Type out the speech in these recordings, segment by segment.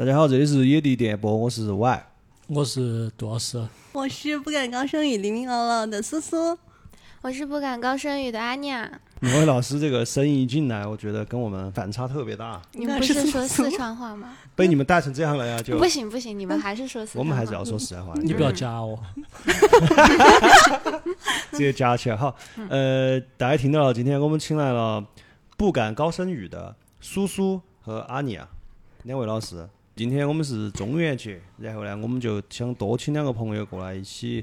大家好，这里是野地电波，我是 Y。我是杜老师，我是不敢高声语黎明姥姥的苏苏，我是不敢高声语的阿尼亚。两位老师这个声音一进来，我觉得跟我们反差特别大。你们不是说四川话吗？被你们带成这样了呀，就不行不行，你们还是说四川话。我们还是要说四川话。你不要加我，直接加起来好。呃，大家听到了，今天我们请来了不敢高声语的苏苏和阿尼亚两位老师。今天我们是中元节，然后呢，我们就想多请两个朋友过来一起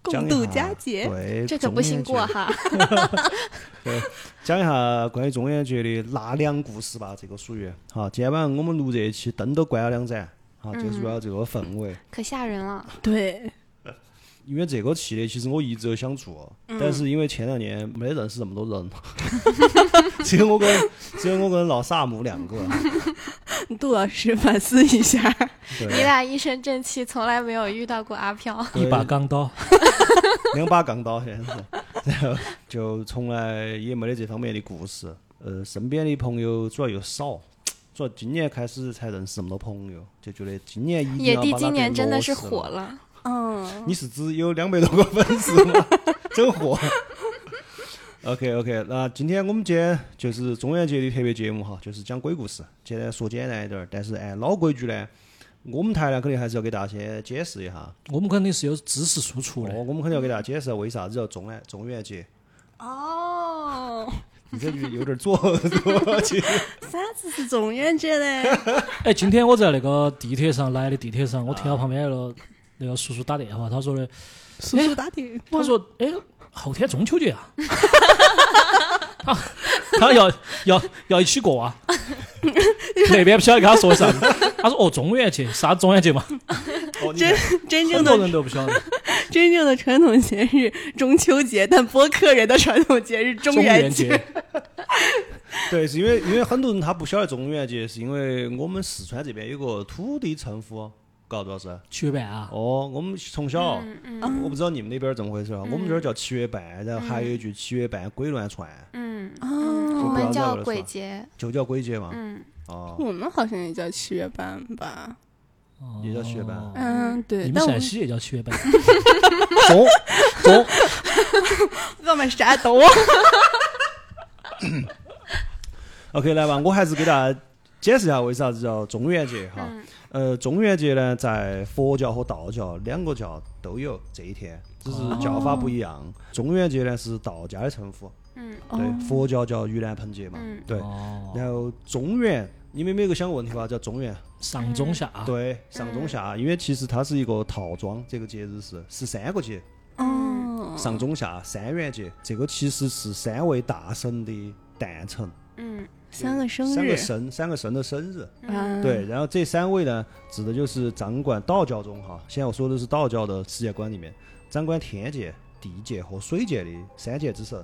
共度佳节。对，这可不行过哈。对，讲一下关于中元节的纳凉故事吧，这个属于好。今天晚上我们录这一期灯都关了两盏，好，就是要这个氛围。可吓人了。对。因为这个系列其实我一直都想做，但是因为前两年没得认识这么多人，只有我跟只有我跟老萨姆两个。杜老师反思一下，你俩一身正气，从来没有遇到过阿飘。一把钢刀，两把钢刀现在是，然后就从来也没得这方面的故事。呃，身边的朋友主要又少，主要今年开始才认识这么多朋友，就觉得今年一野地今年真的是火了。嗯，你是指有两百多个粉丝吗？真火。OK OK，那今天我们今天就是中元节的特别节目哈，就是讲鬼故事。现在说简单一点儿，但是按老规矩呢，我们台呢肯定还是要给大家先解释一下。我们肯定是有知识输出的。哦，我们肯定要给大家解释为啥子叫中元中元节。哦，你这句有点做作去。啥子是中元节嘞？哎，今天我在那个地铁上来的地铁上，我听到旁边那个。那个叔叔打电话，他说的，叔叔打电话，他说，哎，后天中秋节啊，他他要要要一起过啊，那边不晓得跟他说啥，他说哦，中元节，啥中元节嘛，真真正的很多人都不晓得，真正的传统节日中秋节，但播客人的传统节日中元节，对，是因为因为很多人他不晓得中元节，是因为我们四川这边有个土地称呼。搞多少是七月半啊？哦，我们从小，我不知道你们那边怎么回事啊？我们这儿叫七月半，然后还有一句七月半鬼乱窜。嗯，我们叫鬼节，就叫鬼节嘛。嗯，哦，我们好像也叫七月半吧？也叫七月半。嗯，对。你们陕西也叫七月半？我们山东。OK，来吧，我还是给大家解释一下为啥子叫中元节哈。呃，中元节呢，在佛教和道教两个教都有这一天，只是叫法不一样。中元节呢是道家的称呼，嗯，对，佛教叫盂兰盆节嘛，对。然后中元，你们有没有个想过问题吧？叫中元，上中下。对，上中下，因为其实它是一个套装，这个节日是十三个节。哦。上中下三元节，这个其实是三位大神的诞辰。嗯。三个生日，三个神，三个神的生日，嗯，对，然后这三位呢，指的就是掌管道教中哈，现在我说的是道教的世界观里面，掌管天界、地界和水界的三界之神，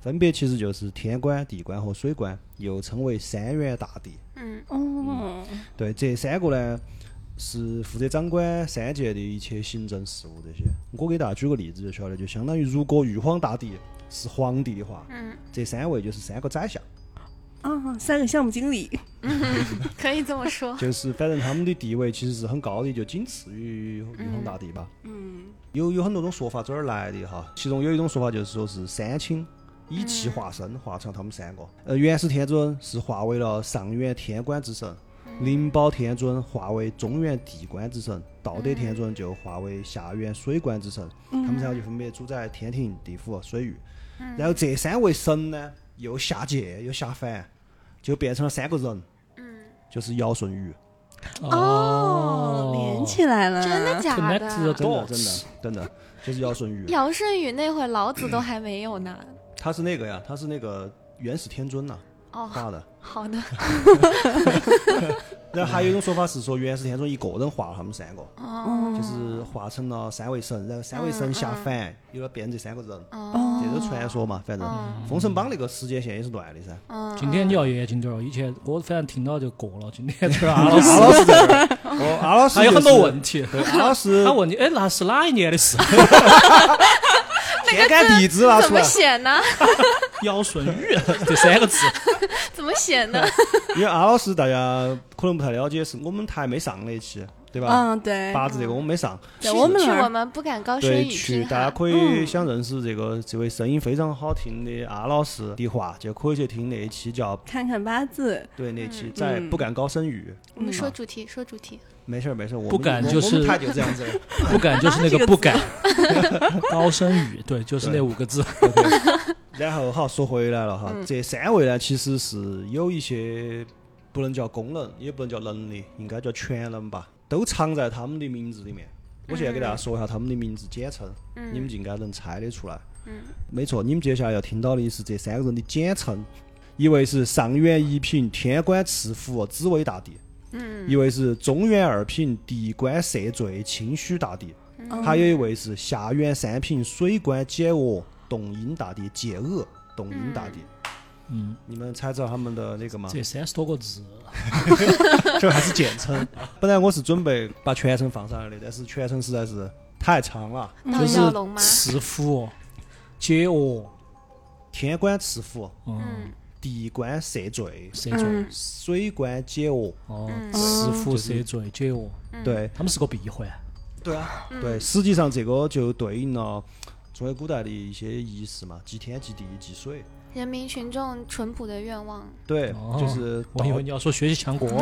分别其实就是天官、地官和水官，又称为三元大帝。嗯，哦，对，这三个呢是负责掌管三界的一切行政事务这些。我给大家举个例子就晓得，就相当于如果玉皇大帝是皇帝的话，嗯，这三位就是三个宰相。啊，三个项目经理，可以这么说。就是，反正他们的地位其实是很高的，就仅次于玉皇大帝吧。嗯。有有很多种说法，这儿来的哈。其中有一种说法就是说是三清以气化身，化成他们三个。呃，元始天尊是化为了上元天官之神，灵宝天尊化为中原地官之神，道德天尊就化为下元水官之神。他们三个就分别主宰天庭、地府、水域。然后这三位神呢，又下界又下凡。就变成了三个人，嗯，就是尧舜禹。哦，连起来了，真的假的？真的真的真的，就是尧舜禹。尧舜禹那会老子都还没有呢。他是那个呀，他是那个元始天尊呐，画的。好的。然后还有一种说法是说，元始天尊一个人画了他们三个，哦，就是画成了三位神，然后三位神下凡，有了变这三个人，哦，这是传说嘛，反正《封神榜》那个时间线也是乱的噻。今天你要严谨点儿，以前我反正听到就过了，今天这 阿老师，阿老师在这儿，哦，阿老师还有很多问题，阿老师他问你，哎，那是哪一年的事？天干地支拿出来，怎么写呢？尧舜禹这三个字，怎么写呢？因为阿老师大家可能不太了解，是我们台没上那期，对吧？嗯，对，八字这个我们没上，对我们去我，们不敢高声对，语去。大家可以嗯想认识这个这位声音非常好听的阿老师的话，就可以去听那一期叫看看八字，对那期在嗯不敢高声语。我们说主题，说主题。没事儿没事儿，我们不敢就是我们台就这样子。不敢就是那个个不敢，高声语，对，就是那五个字。然后好说回来了哈，嗯这三位呢其实是有一些不能叫功能，也不能叫能力，应该叫全能吧，都藏在他们的名字里面。我现在给大家说一下他们的名字简称，你们就应该能猜得出来。没错，你们接下来要听到的是这三个人的简称，一位是上元一品天官赐福紫薇大帝，一位是中元二品地官赦罪清虚大帝，还有一位是下元三品水官解厄洞阴大帝解厄洞阴大帝。嗯，你们猜到他们的那个吗？这三十多个字，这还是简称。本来我是准备把全称放上来的，但是全称实在是太长了。就是药龙吗？赐福、解厄，天官赐福，嗯，地官赦罪，赦罪，嗯。水官解厄。哦，嗯。赐福、赦罪、解厄，对。他们是个闭环。对啊，对，实际上这个就对应了中国古代的一些仪式嘛，祭天、祭地、祭水。人民群众淳朴的愿望。对，哦就是我以为，你要说学习强国，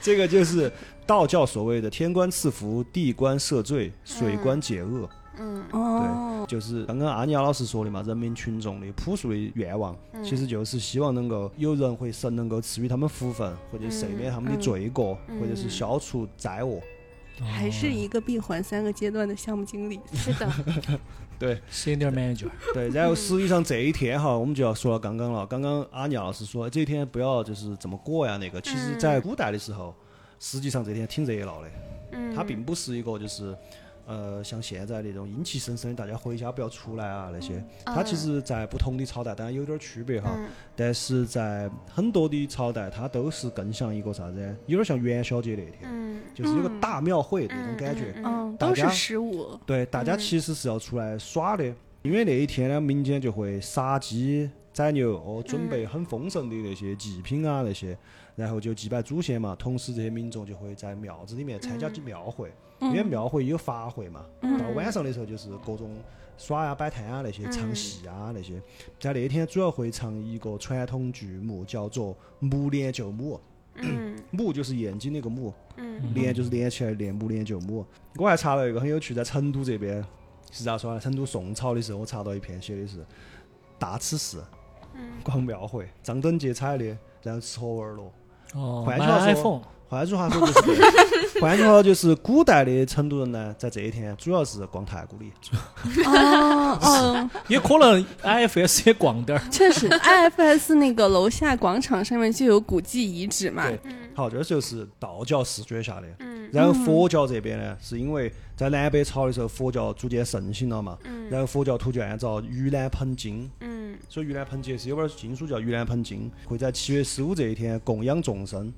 这个就是道教所谓的天官赐福、地官赦罪、水官解厄。嗯。哦，就是刚刚阿尼亚老师说的嘛，人民群众的朴素的愿望，其实就是希望能够有人或神能够赐予他们福分，或者赦免他们的罪过，或者是消除灾厄。还是一个闭环三个阶段的项目经理，是的，对。Senior manager，对，然后实际上这一天哈，我们就要说到刚刚了。刚刚阿尼亚老师说这一天不要就是这么过呀那个，其实在古代的时候，实际上这天挺热闹的。嗯，它并不是一个就是呃像现在那种阴气森森的，大家回家不要出来啊那些。它其实，在不同的朝代当然有点区别哈，嗯。但是在很多的朝代，它都是更像一个啥子，有点像元宵节那天，嗯。就是有个大庙会那种感觉。嗯都是十五，对，大家其实是要出来耍的，因为那一天呢，民间就会杀鸡宰牛，哦，准备很丰盛的那些祭品啊那些，然后就祭拜祖先嘛。同时，这些民众就会在庙子里面参加庙会，因为庙会有法会嘛。到晚上的时候就是各种耍呀、摆摊啊那些，唱戏啊那些。在那天主要会唱一个传统剧目，叫做《木莲救母》。嗯 母就是燕京那个母，嗯连就是连起来连母连救母。我还查了一个很有趣，在成都这边是咋说呢？成都宋朝的时候，我查到一篇写的是大慈寺逛庙会，张灯结彩的，然后吃喝玩乐。哦，买 iPhone，换句话说就是，换句话说就是古代的成都人呢，在这一天主要是逛太古里。哦哦，也可能 IFS 也逛点儿。确实，IFS 那个楼下广场上面就有古迹遗址嘛，对，好，这就是道教视觉下的。嗯。然后佛教这边呢，是因为在南北朝的时候，佛教逐渐盛行了嘛，嗯。然后佛教徒就按照盂兰盆经，嗯。所以盂兰盆节是有本经书叫盂兰盆经，会在七月十五这一天供养众生。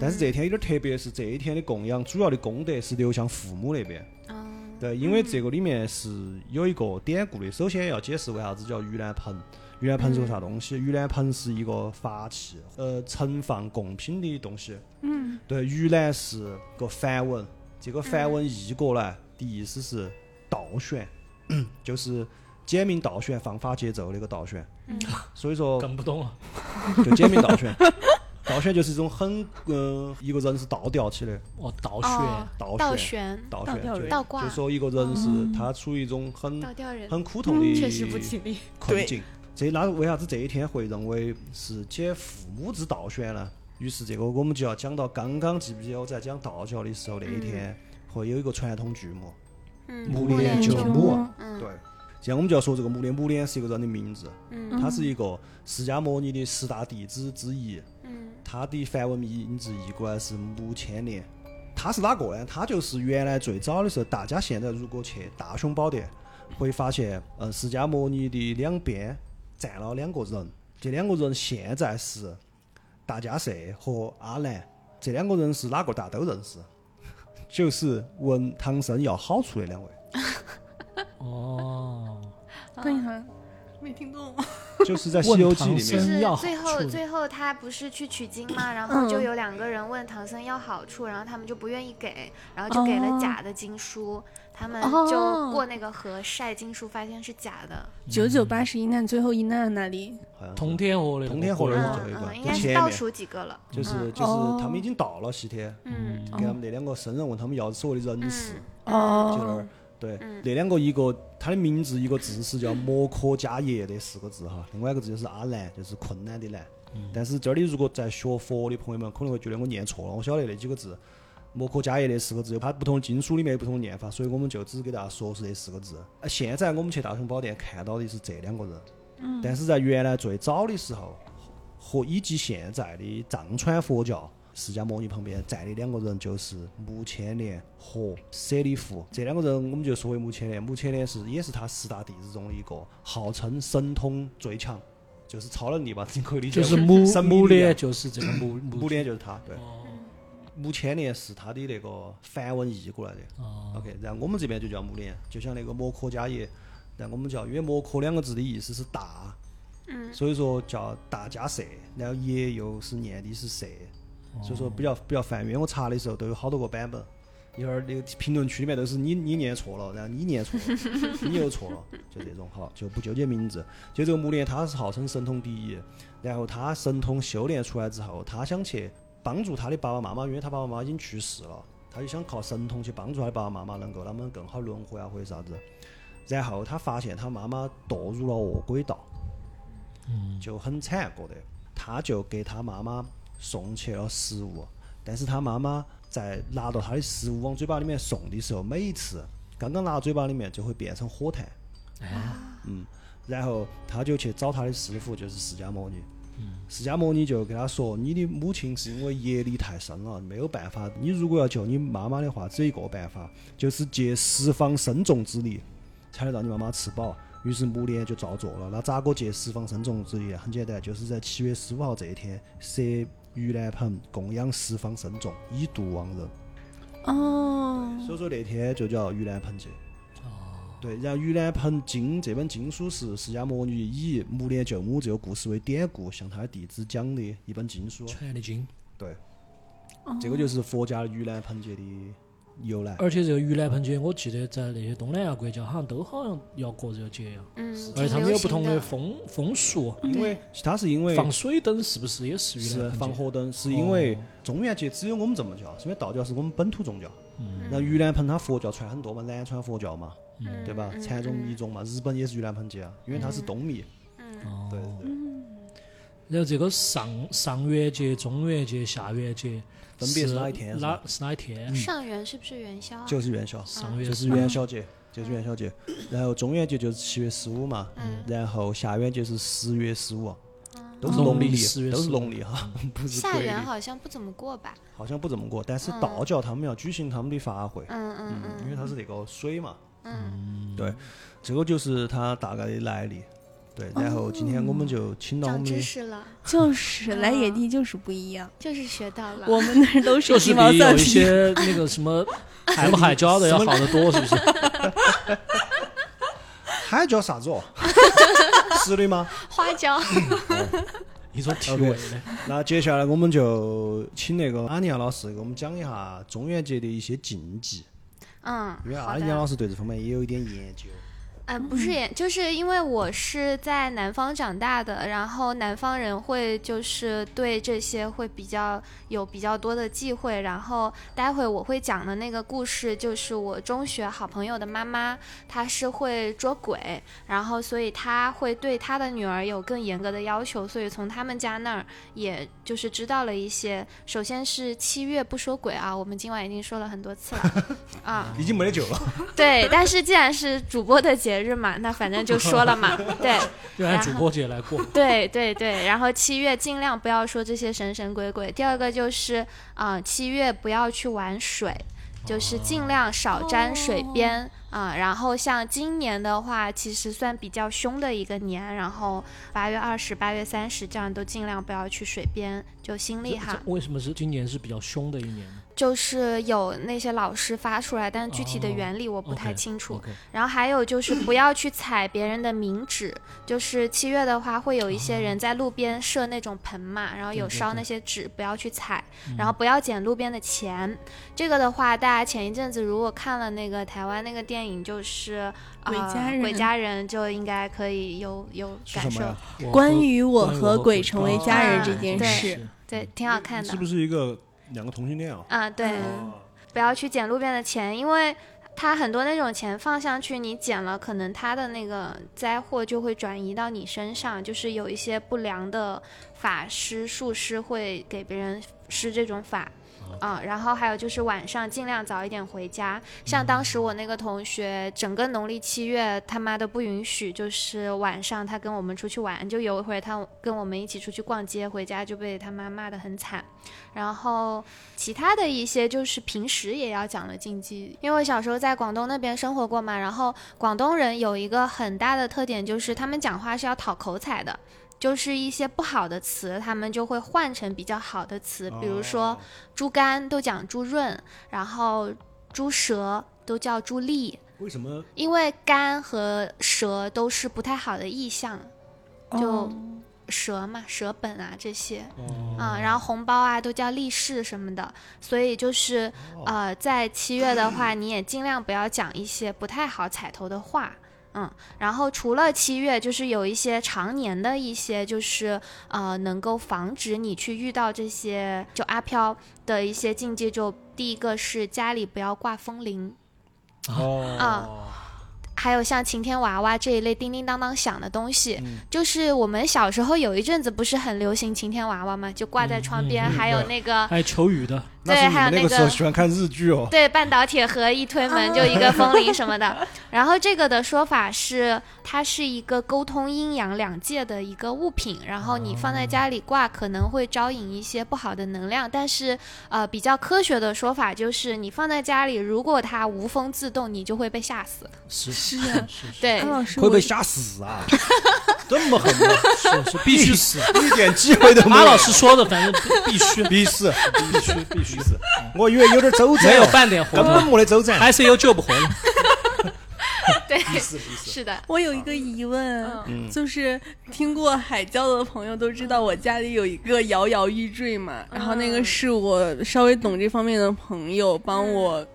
但是这一天有点特别，是这一天的供养主要的功德是流向父母那边。啊对，因为这个里面是有一个典故的。首先要解释为啥子叫盂兰盆。盂兰盆是个啥东西？盂兰盆是一个法器，呃，盛放贡品的东西。嗯。对，盂兰是个梵文，这个梵文译过来的意思是倒悬，就是简明倒悬、放法节奏那个倒旋。所以说，更不懂了。就简明倒旋。倒悬就是一种很，嗯、一个人是倒吊起的，哦，倒哦悬，倒悬倒悬，就倒挂。就说一个人是他处于一种很很苦痛的确实不吉利。困境。这那为啥子这一天会认为是解父母之倒悬呢？于是这个我们就要讲到刚刚记不记得我在讲道教的时候那一天会有一个传统剧目，嗯，木木莲救母。嗯。对，现在我们就要说这个木莲，木莲是一个人的名字，嗯。他是一个释迦牟尼的十大弟子之一。嗯他的梵文名字译过来是木千年。他是哪个呢？他就是原来最早的时候，大家现在如果去大雄宝殿，会发现，呃，释迦牟尼的两边站了两个人，这两个人现在是大迦叶和阿难，这两个人是哪个？大家都认识，就是问唐僧要好处的两位。哦，等一下，没听懂。就是在《西游记》里面，是最后最后他不是去取经吗，然后就嗯有两个人问唐僧要好处，然后他们就不愿意给，然后就给了哦。假的经书，他们哦。就过那个河晒经书，发现是假的。九九八十一难最后一难那里，好像通天河的通天河的嗯的最后一个嗯，应该是倒数几个了。就是嗯。就是哦。他们已经到了西天，嗯。给他们那两个僧人问他们要所谓的人事，嗯。哦。就那儿。对。嗯，那两个一个他的名字一个字是叫摩诃迦叶的四个字哈，另外一个字就是阿难，就是困难的难。但是这里如果在学佛的朋友们可能会觉得我念错了，我晓得那几个字摩诃迦叶那四个字，它不同的经书里面有不同的念法，所以我们就只给大家说是这四个字。呃现在我们去大雄宝殿看到的是这两个人，但是在原来最早的时候，和以及现在的藏传佛教，释迦牟尼旁边站的两个人就是目犍连和舍利弗。这两个人我们就说为目犍连，目犍连是也是他十大弟子中的一个，号称神通最强，就是超能力吧，你可以理解就是母母神秘力量的，就是这个母母母脸就是他，对。哦目犍连是他的那个梵文译过来的。哦 OK，然后我们这边就叫木莲，就像那个摩诃迦叶，但我们叫，因为摩诃两个字的意思是大，嗯所以说叫大迦舍，然后叶又是念的是色，所以说比较比较烦。因为我查的时候都有好多个版本，一会儿那个评论区里面都是你你念错了，然后你念错了，你又错了，就这种哈，就不纠结名字。就这个木莲，他是号称神通第一，然后他神通修炼出来之后，他想去帮助他的爸爸妈妈，因为他爸爸妈妈已经去世了，他就想靠神通去帮助他的爸爸妈妈，能够他们更好轮回啊或者啥子。然后他发现他妈妈堕入了恶鬼道，就很惨过得，他就给他妈妈送去了食物，但是他妈妈在拿到他的食物往嘴巴里面送的时候，每一次刚刚拿到嘴巴里面就会变成火炭，啊嗯，然后他就去找他的师傅，就是释迦牟尼。释迦牟尼就跟他说：“你的母亲是因为业力太深了，没有办法。你如果要救你妈妈的话，只有一个办法，就是借十方身众之力，才能让你妈妈吃饱。”于是木莲就照做了。那咋个借十方身众之力？很简单，就是在七月十五号这一天设盂兰盆供养十方身众，以度亡人。哦，所以说那天就叫盂兰盆节。对，然后《盂兰盆经》这本经书是释迦牟尼以木莲救母这个故事为典故，向他的弟子讲的一本经书。传的经。对，这个就是佛家的盂兰盆节的由来。而且这个盂兰盆节，我记得在那些东南亚国家好像都好像要过这个节呀，嗯，而且他们有不同的的风风俗。因为它是因为放水灯是不是也是盂是兰盆节？放火灯，是因为哦。中元节只有我们这么叫，是因为道教是我们本土宗教。嗯。然后盂兰盆它佛教传很多嘛，南传佛教嘛，嗯。对吧？禅宗、密宗嘛，日本也是盂兰盆节啊，因为它是东密。哦。对对。对，然后这个上上元节、中元节、下元节分别是哪一天哪是哪一天？上元是不是元宵啊？就是元宵。上元就是元宵节，就是元宵节。然后中元节就是七月十五嘛，然后下元节是十月十五，都是农历农历，10月都是农历 哈，不是下。元好像不怎么过吧？好像不怎么过，但是道教他们要举行他们的法会，嗯嗯嗯，因为它是那个水嘛，嗯对，这个就是它大概的来历。对，然后今天我们就请到我们的知识了，就是来野地就是不一样，就是学到了。我们那儿都就是鸡毛比有一。些那个什么海 不海椒的要好得多，是不是？海椒啥子哦？是的吗？花椒，你说体味的。那接下来我们就请那个阿尼亚老师给我们讲一下中元节的一些禁忌，嗯，因为阿尼亚老。师对这方面也有一点研究。呃，不是也，就是因为我是在南方长大的，然后南方人会就是对这些会比较有比较多的忌讳。然后待会我会讲的那个故事，就是我中学好朋友的妈妈，她是会捉鬼，然后所以她会对她的女儿有更严格的要求，所以从他们家那儿也就是知道了一些。首先是七月不说鬼啊，我们今晚已经说了很多次了 啊。已经没得救了。对，但是既然是主播的节日嘛，那反正就说了嘛。对，就按主播节来过。对，对，对。然后七月尽量不要说这些神神鬼鬼。第二个就是啊、七月不要去玩水，就是尽量少沾水边啊、然后像今年的话，其实算比较凶的一个年，然后八月二十、八月三十这样都尽量不要去水边，就心这里哈。为什么是今年是比较凶的一年呢？就是有那些老师发出来，但具体的哦原理我不太清楚。然后还有就是不要去踩别人的名纸，就是七月的话会有一些人在路边设那种盆嘛，然后有烧那些纸，不要去踩，嗯然后不要捡路边的钱。这个的话，大家前一阵子如果看了那个台湾那个电影，就是呃鬼家人鬼家人就应该可以有有感受关于我和鬼鬼成为哦家人这件事，是对，挺好看的是不是一个两个同性恋啊？啊，对。嗯不要去捡路边的钱，因为他很多那种钱放上去，你捡了，可能他的那个灾祸就会转移到你身上，就是有一些不良的法师、术师会给别人施这种法。啊、然后还有就是晚上尽量早一点回家。像当时我那个同学，整个农历七月他妈的不允许，就是晚上他跟我们出去玩，就有一回他跟我们一起出去逛街，回家就被他妈骂得很惨。然后其他的一些就是平时也要讲的禁忌，因为我小时候在广东那边生活过嘛，然后广东人有一个很大的特点就是他们讲话是要讨口彩的。就是一些不好的词，他们就会换成比较好的词，比如说哦猪肝都讲猪润，然后猪舌都叫猪利，为什么因为肝和舌都是不太好的意象，就哦舌嘛，舌本啊这些。哦啊、然后红包啊都叫利是什么的，所以就是呃，在七月的话，你也尽量不要讲一些不太好彩头的话。嗯，然后除了七月，就是有一些常年的一些，就是呃，能够防止你去遇到这些就阿飘的一些禁忌。就第一个是家里不要挂风铃，哦啊还有像晴天娃娃这一类叮叮当当响的东西，嗯就是我们小时候有一阵子不是很流行晴天娃娃吗？就挂在窗边，还有那个还有求雨的，那是你们那个还有那个时候喜欢看日剧哦。对，半岛铁盒一推门就一个风铃什么的。然后这个的说法是，它是一个沟通阴阳两界的一个物品，然后你放在家里挂可能会招引一些不好的能量。但是，呃，比较科学的说法就是，你放在家里，如果它无风自动，你就会被吓死。是是啊是是 对会被吓死啊！这么狠吗？是是必须死。一点机会都没有。马老师说的，反正必必须必死，必须必须死，我以为有点周转，没有半点活根本，没得周转。还是有救不活了。对。是的，我有一个疑问，嗯。就是听过海教的朋友都知道，我家里有一个摇摇欲坠嘛，然后那个是我稍微懂这方面的朋友帮我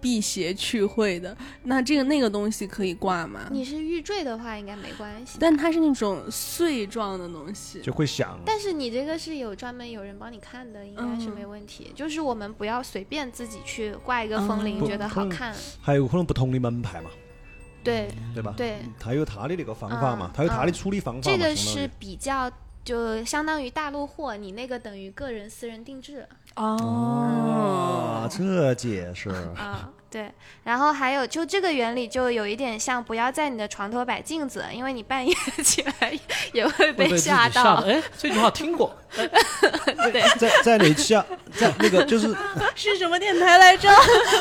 辟邪去秽的。那这个那个东西可以挂吗？你是玉坠的话应该没关系。但它是那种碎状的东西，就会响。但是你这个是有专门有人帮你看的，应该是嗯没问题。就是我们不要随便自己去挂一个风铃，嗯觉得好看。还有可能不同的门派嘛，对对吧？对，他有他的那个方法嘛嗯，他有他的处理方法嘛。这个是比较就相当于大陆货，你那个等于个人私人定制哦，这解释。啊。对，然后还有就这个原理就有一点像，不要在你的床头摆镜子，因为你半夜起来也会会被吓吓到。的。哎，这句话听过，对，在在哪期啊？在那个就是 是什么电台来着？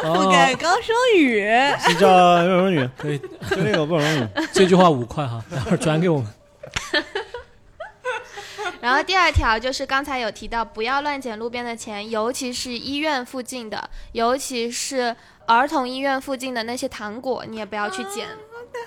不哦敢高声语。是叫不容易，可以，就那个不容易。这句话五块哈，待会儿转给我们。然后第二条就是刚才有提到，不要乱捡路边的钱，尤其是医院附近的，尤其是儿童医院附近的那些糖果，你也不要去捡。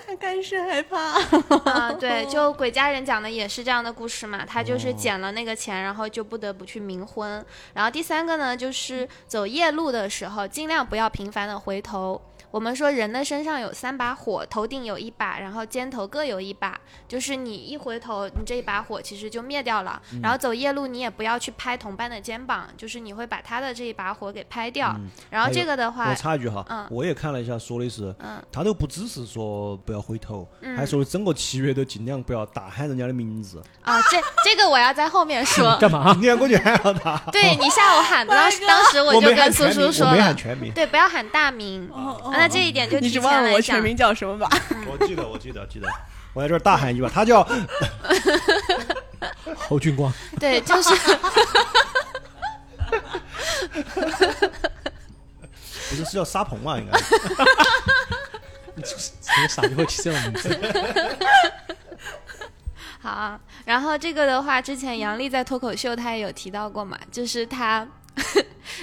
还干是害怕。啊，对，就鬼家人讲的也是这样的故事嘛，他就是捡了那个钱，然后就不得不去冥婚。然后第三个呢，就是走夜路的时候，尽量不要频繁的回头。我们说人的身上有三把火，头顶有一把，然后肩头各有一把，就是你一回头，你这一把火其实就灭掉了。然后走夜路，你也不要去拍同伴的肩膀，就是你会把他的这一把火给拍掉。然后这个的话我，插一句哈嗯，我也看了一下，说的是嗯，他都不只是说不要回头，嗯还说整个七月都尽量不要大喊人家的名字。啊，这这个我要在后面说。干嘛？你看我就喊了他，对你下午喊 的，当时当时我就跟苏苏说了我没喊，全名。对，不要喊大名。哦那这一点就你提前只忘了我全名叫什么吧？我记得，我记得，记得。我在这儿大喊一句吧，他叫 侯俊光，对，就是不是是叫沙鹏嘛？应该。你这个傻逼会起这种名字？好啊，然后这个的话，之前杨笠在脱口秀他也有提到过嘛，就是他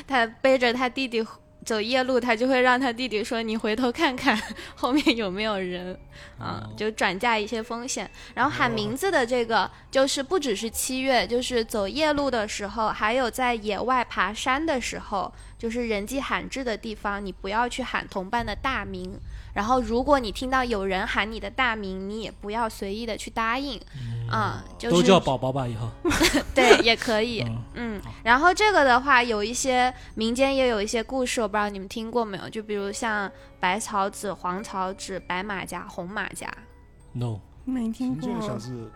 他背着他弟弟走夜路，他就会让他弟弟说：“你回头看看 后面有没有人。”啊，哦就转嫁一些风险。然后喊名字的这个，就是不只是七月，就是走夜路的时候，还有在野外爬山的时候，就是人迹罕至的地方，你不要去喊同伴的大名。然后，如果你听到有人喊你的大名，你也不要随意的去答应，啊、就是都叫宝宝吧，以后。对，也可以，嗯嗯。然后这个的话，有一些民间也有一些故事，我不知道你们听过没有？就比如像白草纸、黄草纸、白马甲、红马甲，No，没听过像。是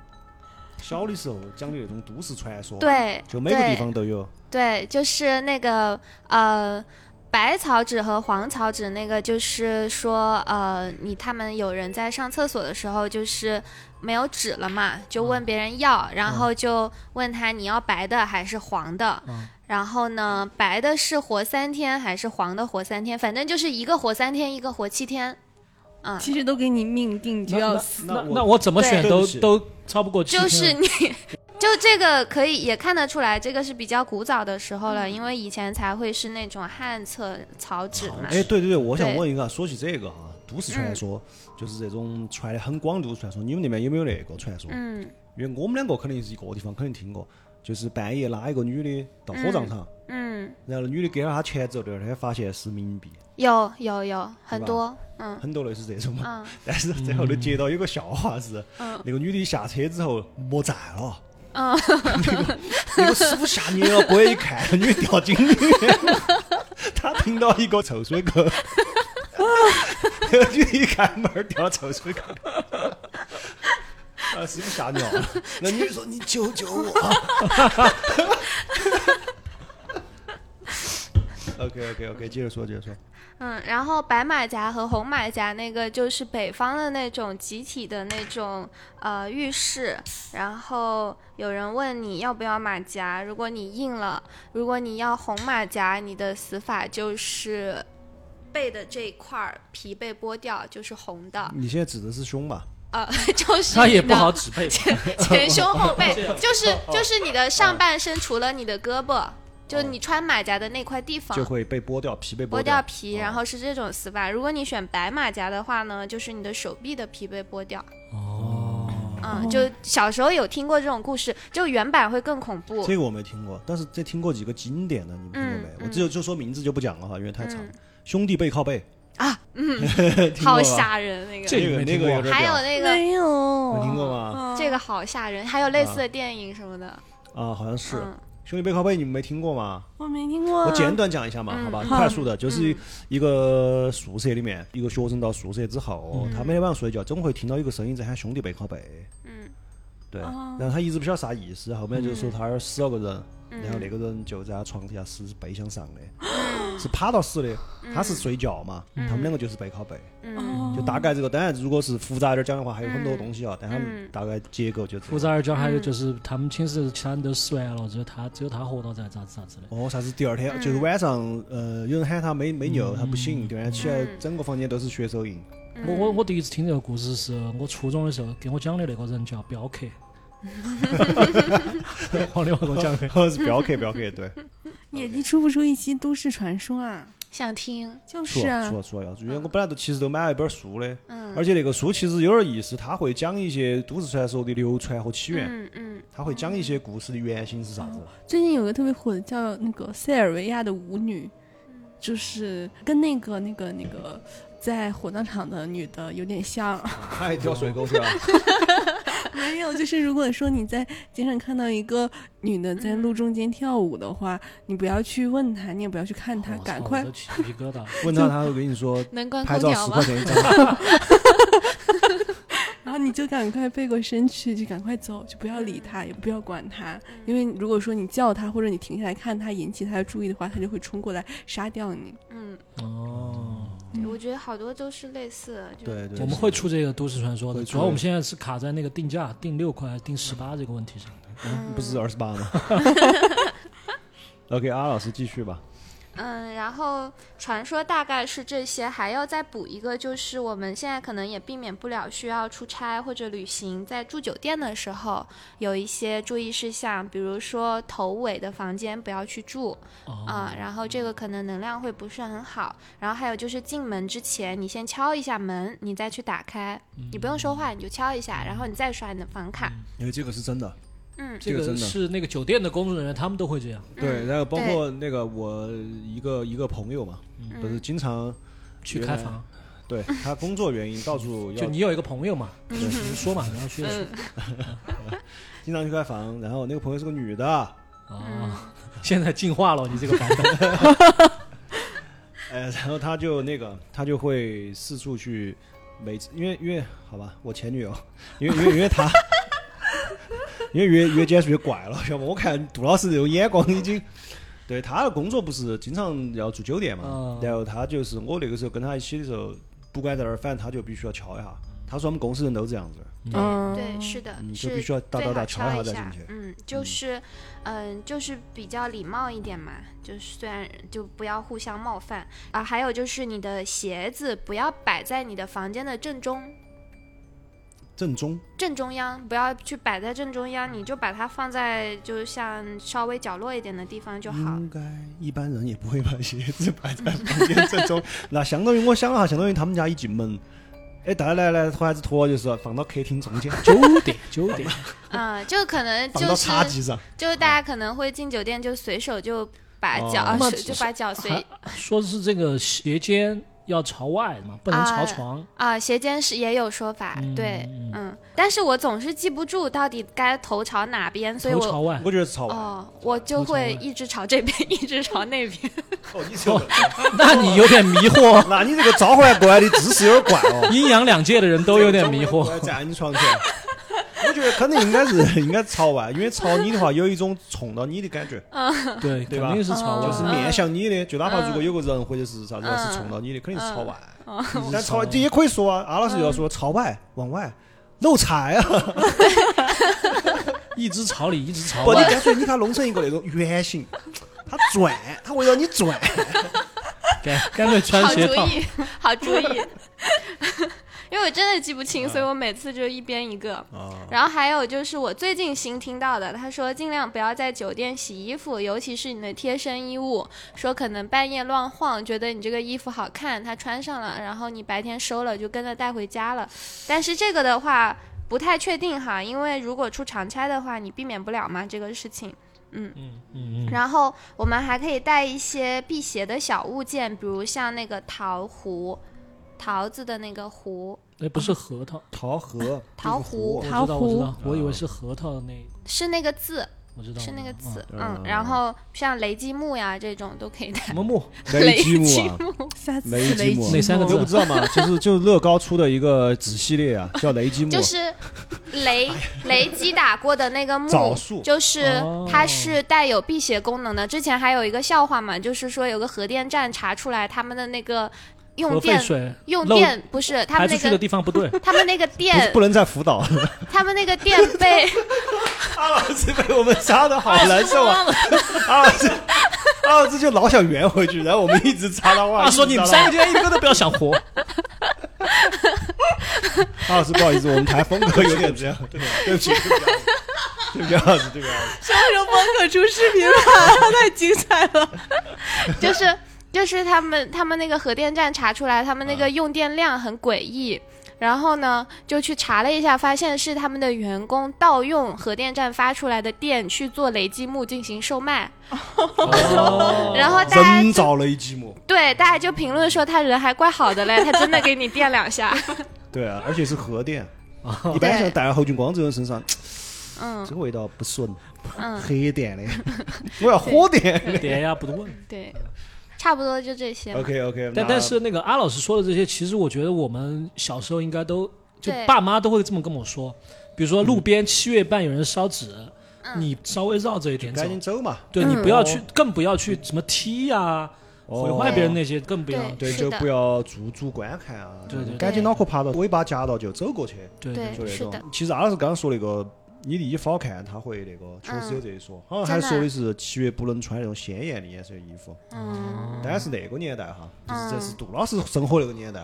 小的时候讲的那种都市传说，，对，就每个地方都有。对，就是那个呃，白草纸和黄草纸那个，就是说呃，你他们有人在上厕所的时候，就是没有纸了嘛，就问别人要，然后就问他你要白的还是黄的。嗯然后呢，白的是活三天还是黄的活三天？反正就是一个活三天，一个活七天。嗯，其实都给你命定就要死，那我那我怎么选都都超不过七天。就是你，就这个可以也看得出来，这个是比较古早的时候了，因为以前才会是那种汉册草纸嘛。哎，对对对，我想问一个，说起这个哈，都市传说就是这种传的很广的都市传说，你们那边有没有那个传说？嗯。因为我们两个肯定是一个地方，肯定听过，就是半夜拉一个女的到火葬场，嗯，然后女的给了她钱之后，第二天发现是冥币，有有有很多，嗯。很多类似这种。嘛。嗯。但是最后头接到有个笑话是，嗯。那个女的下车之后没站了。嗯，那个那个师傅吓过来一看，女的掉井里面，他听到一个臭水沟，那个女的一开门儿掉臭水沟，啊，师傅吓尿了。那女的说：“你救救我。”OK OK OK，接着说，接着说。嗯，然后白马甲和红马甲那个就是北方的那种集体的那种呃浴室，然后有人问你要不要马甲，如果你硬了，如果你要红马甲，你的死法就是背的这一块皮被剥掉，就是红的，你现在指的是胸吧？呃，就是他也不好指背，前。前胸后背，就是就是你的上半身除了你的胳膊，就你穿马甲的那块地方就会被剥掉，皮被剥掉掉皮，哦然后是这种死法。如果你选白马甲的话呢，就是你的手臂的皮被剥掉。哦，嗯，就小时候有听过这种故事，就原版会更恐怖。这个我没听过，但是这听过几个经典的，你们听过没？嗯我只有就说名字就不讲了哈，因为太长。嗯兄弟背靠背啊，嗯，好吓人那个。这个那个还有那个没有，有听过吗？嗯这个好吓人，还有类似的电影什么的。啊，好像是嗯兄弟背靠背，你们没听过吗？我没听过啊。我简短讲一下嘛，嗯好吧，好快速的，就是一个宿舍里面，一个学生到宿舍之后，他每天晚上睡觉总会听到有个声音在喊兄弟背靠背，嗯对，哦。然后他一直不晓得啥意思，后面就说他那儿死了个人，嗯。然后那个人就在他床底下是背向上的，是趴到死的，他是睡觉嘛，他们两个就是背靠背，嗯。就大概这个，当然如果是复杂点讲的话，还有很多东西啊，但他们嗯大概结构就这样。复杂点讲，还有就是他们寝室其他人都死完了，只有他只有他活到在，咋子咋子的。哦，啥子？第二天嗯。就是晚上，呃，有人喊他没没尿，他不醒，第二天起来嗯。整个房间都是血手印。我我我第一次听这个故事是我初中的时候给我讲的那个人叫镖客，黄丽华给我讲的。好像是镖客，镖客，对，你你出不出一期都市传说啊？想听。就是啊出了出，了出了要，因为我本来都其实都买了一本书的，嗯而且那个书其实有点意思，他会讲一些都市传说的流传和起源，嗯嗯他会讲一些故事的原型是啥子。最近有个特别火的叫那个塞尔维亚的舞女，就是跟那个那个那个在火葬场的女的有点像。他还掉水沟去了，没有，就是如果说你在街上看到一个女的在路中间跳舞的话，你不要去问她，你也不要去看她，赶快起鸡皮疙瘩。问到她会跟你说能关拍照空调吗？十块钱一张。然后你就赶快背过身去，就赶快走，就不要理他，也不要管他，因为如果说你叫他或者你停下来看他，引起他的注意的话，他就会冲过来杀掉你。嗯，哦，对我觉得好多都是类似的。就对对，我们会出这个都市传说的，主要我们现在是卡在那个定价定六块还是定十八这个问题上。嗯不是二十八吗？OK，阿老师继续吧。嗯，然后传说大概是这些，还要再补一个，就是我们现在可能也避免不了需要出差或者旅行，在住酒店的时候有一些注意事项，比如说头尾的房间不要去住哦啊、然后这个可能能量会不是很好。然后还有就是进门之前，你先敲一下门，你再去打开，你不用说话，你就敲一下，然后你再刷你的房卡。因为这个是真的。嗯。这个是那个酒店的工作人员，他们都会这样。对，嗯然后包括那个我一个一个朋友嘛，嗯。不是经常去开房。对他工作原因到处要就你有一个朋友嘛，说嘛，然后去经常去开房，然后那个朋友是个女的，哦，现在进化了，你这个版本。呃，然后他就那个他就会四处去，每次因为因为好吧，我前女友，因为因为因为他。因为越越接触越怪了，晓得不？我看杜老师这种眼光已经，对他的工作不是经常要住酒店嘛，嗯然后他就是我那个时候跟他一起的时候，不管在哪儿，反正他就必须要敲一下。他说我们公司人都这样子，嗯，对，是的，嗯就必须要哒哒哒敲一下敲一下再进去。嗯，就是，嗯、就是比较礼貌一点嘛，就是虽然就不要互相冒犯啊。还有就是你的鞋子不要摆在你的房间的正中。正中，正中央不要去摆在正中央，你就把它放在就像稍微角落一点的地方就好。应该一般人也不会把鞋子摆在房间正中。那相当于我想哈，相当于他们家一进门，哎，带来来拖鞋子拖就是放到客厅中间，酒店，酒店，嗯，就可能放到就是茶几上。就是大家可能会进酒店就随手就把脚、就把脚随还说是这个鞋尖要朝外嘛，不能朝床。啊，斜肩是也有说法，嗯对，嗯嗯，但是我总是记不住到底该头朝哪边，所以我头朝外，我觉得是朝外。哦，我就会一直朝这边，一直朝那边。哦，你这个，那你有点迷惑，那你这个召唤过来的姿势有点怪哦。阴阳两界的人都有点迷惑。站你床前，我觉得肯定应该是 应该朝外，因为朝你的话有一种冲到你的感觉，对，对吧肯定是朝就是。面向你的，就哪怕如果有个人或者是啥子是冲到你的，肯定是朝外。嗯但朝这也可以说啊，阿老师要说朝外往外漏财啊，一直朝里，一直朝不，你外。干脆你给它弄成一个那种圆形，它转，它围绕你转。干干脆穿好鞋套。好主意，好主意。因为我真的记不清，所以我每次就一边一个。啊，然后还有就是我最近新听到的，他说尽量不要在酒店洗衣服，尤其是你的贴身衣物。说可能半夜乱晃，觉得你这个衣服好看，他穿上了，然后你白天收了就跟着带回家了。但是这个的话不太确定哈，因为如果出长差的话，你避免不了嘛这个事情。嗯嗯嗯，然后我们还可以带一些辟邪的小物件，比如像那个桃壶，桃子的那个壶，哎不是核桃，桃核，桃核知道，我知道桃，我以为是核桃的那，是那个字，我知道是那个字，嗯嗯，然后像雷击木呀这种都可以带什。么木？雷击木啊，雷击木哪三个字都不知道吗？就是就是乐高出的一个子系列啊，叫雷击木。就是雷 雷击打过的那个木枣树，就是哦它是带有辟邪功能的。之前还有一个笑话嘛，就是说有个核电站查出来他们的那个用电水用电不是他们那个地方不对，他们那个电不能再辅导，他们那个电被 阿老师被我们扎的好难受啊！阿老师，阿老师就老想圆回去，然后我们一直插他话。他说你们三个今天一个都不要想活。阿老师不好意思，我们台风格有点这样，对对不起，对不起，对不起，阿老师，对不起。阿老师什么时候风格出视频了？太精彩了！就是就是他们他们那个核电站查出来，他们那个用电量很诡异。然后呢，就去查了一下，发现是他们的员工盗用核电站发出来的电去做雷击木进行售卖。哦 然后大家人造雷击木，对大家就评论说他人还怪好的嘞，他真的给你电两下。对啊，而且是核电。一般像戴侯俊光这种身上，嗯这个味道不顺，嗯，黑电的，我要火电的。点呀不对。对，差不多就这些。OK OK，但但是那个阿老师说的这些，其实我觉得我们小时候应该都就对。爸妈都会这么跟我说，比如说路边七月半有人烧纸，你稍微绕着一点走赶，紧走。嘛，对你嗯。不要去，更不要去什么踢呀、毁哦坏别人那些，更不要。对，就不要驻足观看啊，对对对。赶紧脑壳爬到尾巴夹到就走过去，对对就那种。其实阿老师刚刚说那个你的衣服好看，他会那个确实有这一说，好像还说的是七月不能穿那种鲜艳的颜色的衣服。嗯，但是那个年代哈，就是这是杜老师生活那个年代，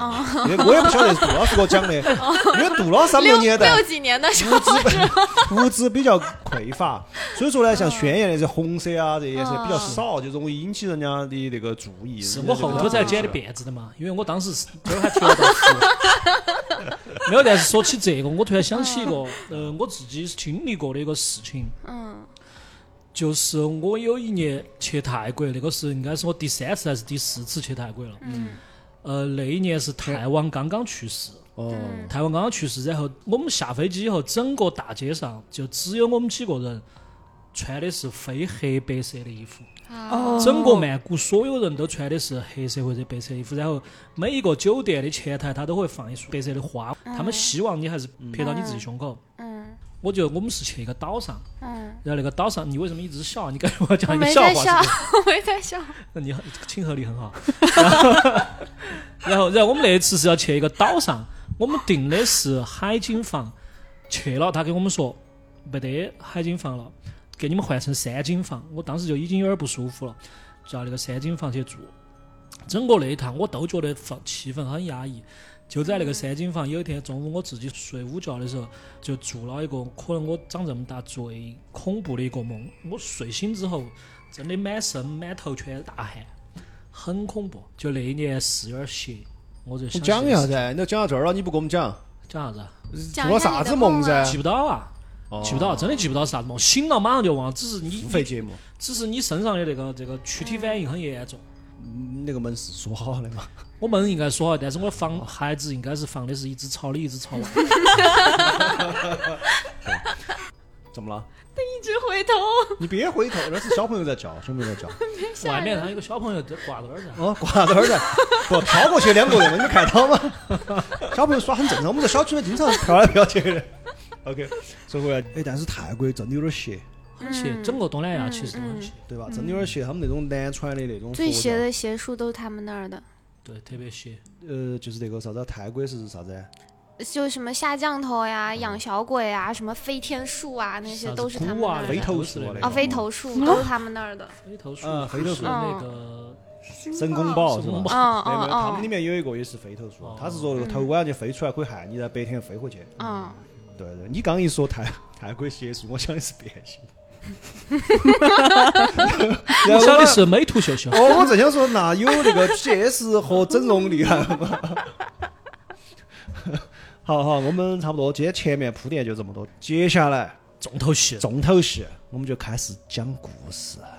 因为我也不晓得是杜老师给我讲的，因为杜老师他们那个年代六几年的时物候，资 物资比较匮乏，所以说呢，像鲜艳的这红色啊，这颜色比较少，就容易引起人家的那个注意。是我后头才剪的辫子的嘛，因为我当时是这儿还提了道符。没有，但是说起这个，我突然想起一个，呃，我自己经历过的一个事情，嗯。就是我有一年去泰国，那个是应该是我第三次还是第四次去泰国了。嗯。呃，那一年是泰王刚刚去世，哦，泰王刚刚去世，然后我们下飞机以后，整个大街上就只有我们几个人穿的是非黑白色的衣服。哦整个曼谷所有人都穿的是黑色或者白色衣服，然后每一个酒店的前台他都会放一束白色的花，他们希望你还是拍到你自己胸口。嗯我觉得我们是去一个岛上，嗯，然后那个岛上，你为什么一直笑？你感觉我要讲我一个笑没在笑话是不是？，我没在笑。那你很亲和力很好。然后，然后，然后我们那一次是要去一个岛上，我们订的是海景房，去了，他给我们说没得海景房了，给你们换成三间房。我当时就已经有点不舒服了，就到那个三间房去住。整个那一趟我都觉得氛气氛很压抑。就在那个三间房，有一天中午我自己睡午觉的时候，就做了一个可能我长这么大最恐怖的一个梦。我睡醒之后，真的满身满头全是大汗，很恐怖。就那一年是有点邪，我就你想讲一下噻，你都讲到这儿了，你不给我们讲，讲啥子啊？做了啥子梦噻？记不到啊，哦记不到，真的记不到是啥子梦。醒了马上就忘，只是你付费节目，只是你身上的那个这个躯体反应很严重。嗯那个门是锁好的嘛？我门应该锁好，但是我放孩子应该是放的是一只朝里，一只朝外。怎么了？他一直回头，你别回头，那是小朋友在叫，小朋友在叫。外面还有个小朋友在挂到那儿噻。哦，挂到那儿噻，不飘过去两个人，你没看到吗？小朋友耍很正常，我们在小区里经常飘来飘去的。OK，说回来，哎，但是泰国真的有点邪，很邪，整个东南亚其实都很邪，对吧？真的有点邪，他们那种南传的那种佛教，最邪的邪术都是他们那儿的，对，特别邪。呃，就是那个啥子，泰国是啥子？就什么下降头呀、养小鬼啊、什么飞天术啊，那些都是他们啊那儿的。飞头术啊飞头术都是他们那儿的。飞头术，啊飞头术那个神功宝是吧？堡嗯嗯没有没有，他们里嗯面有一个也是飞头术哦，他是说那个头晚上就飞出来可以害你，在白天飞回去。嗯，对对，你刚一说泰泰国邪术，我想的是变性。我想的是美图秀秀。哦，我正想说，那有那个 PS 和整容厉害吗？好好，我们差不多，今天前面铺垫就这么多，接下来重头戏，重头戏，我们就开始讲故事。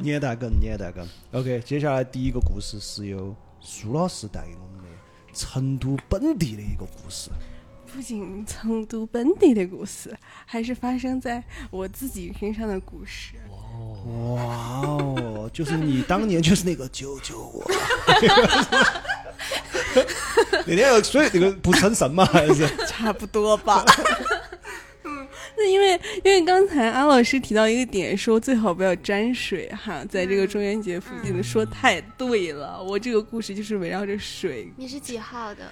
年代梗，年代梗。OK，接下来第一个故事是由苏老师带给我们的成都本地的一个故事。不仅成都本地的故事，还是发生在我自己身上的故事。哇哦，就是你当年就是那个救救我。那天有所以那个不成神嘛，还是？差不多吧。嗯，那因为因为刚才安老师提到一个点，说最好不要沾水哈，在这个中元节附近的，说太对了。我这个故事就是围绕着水，你是几号的？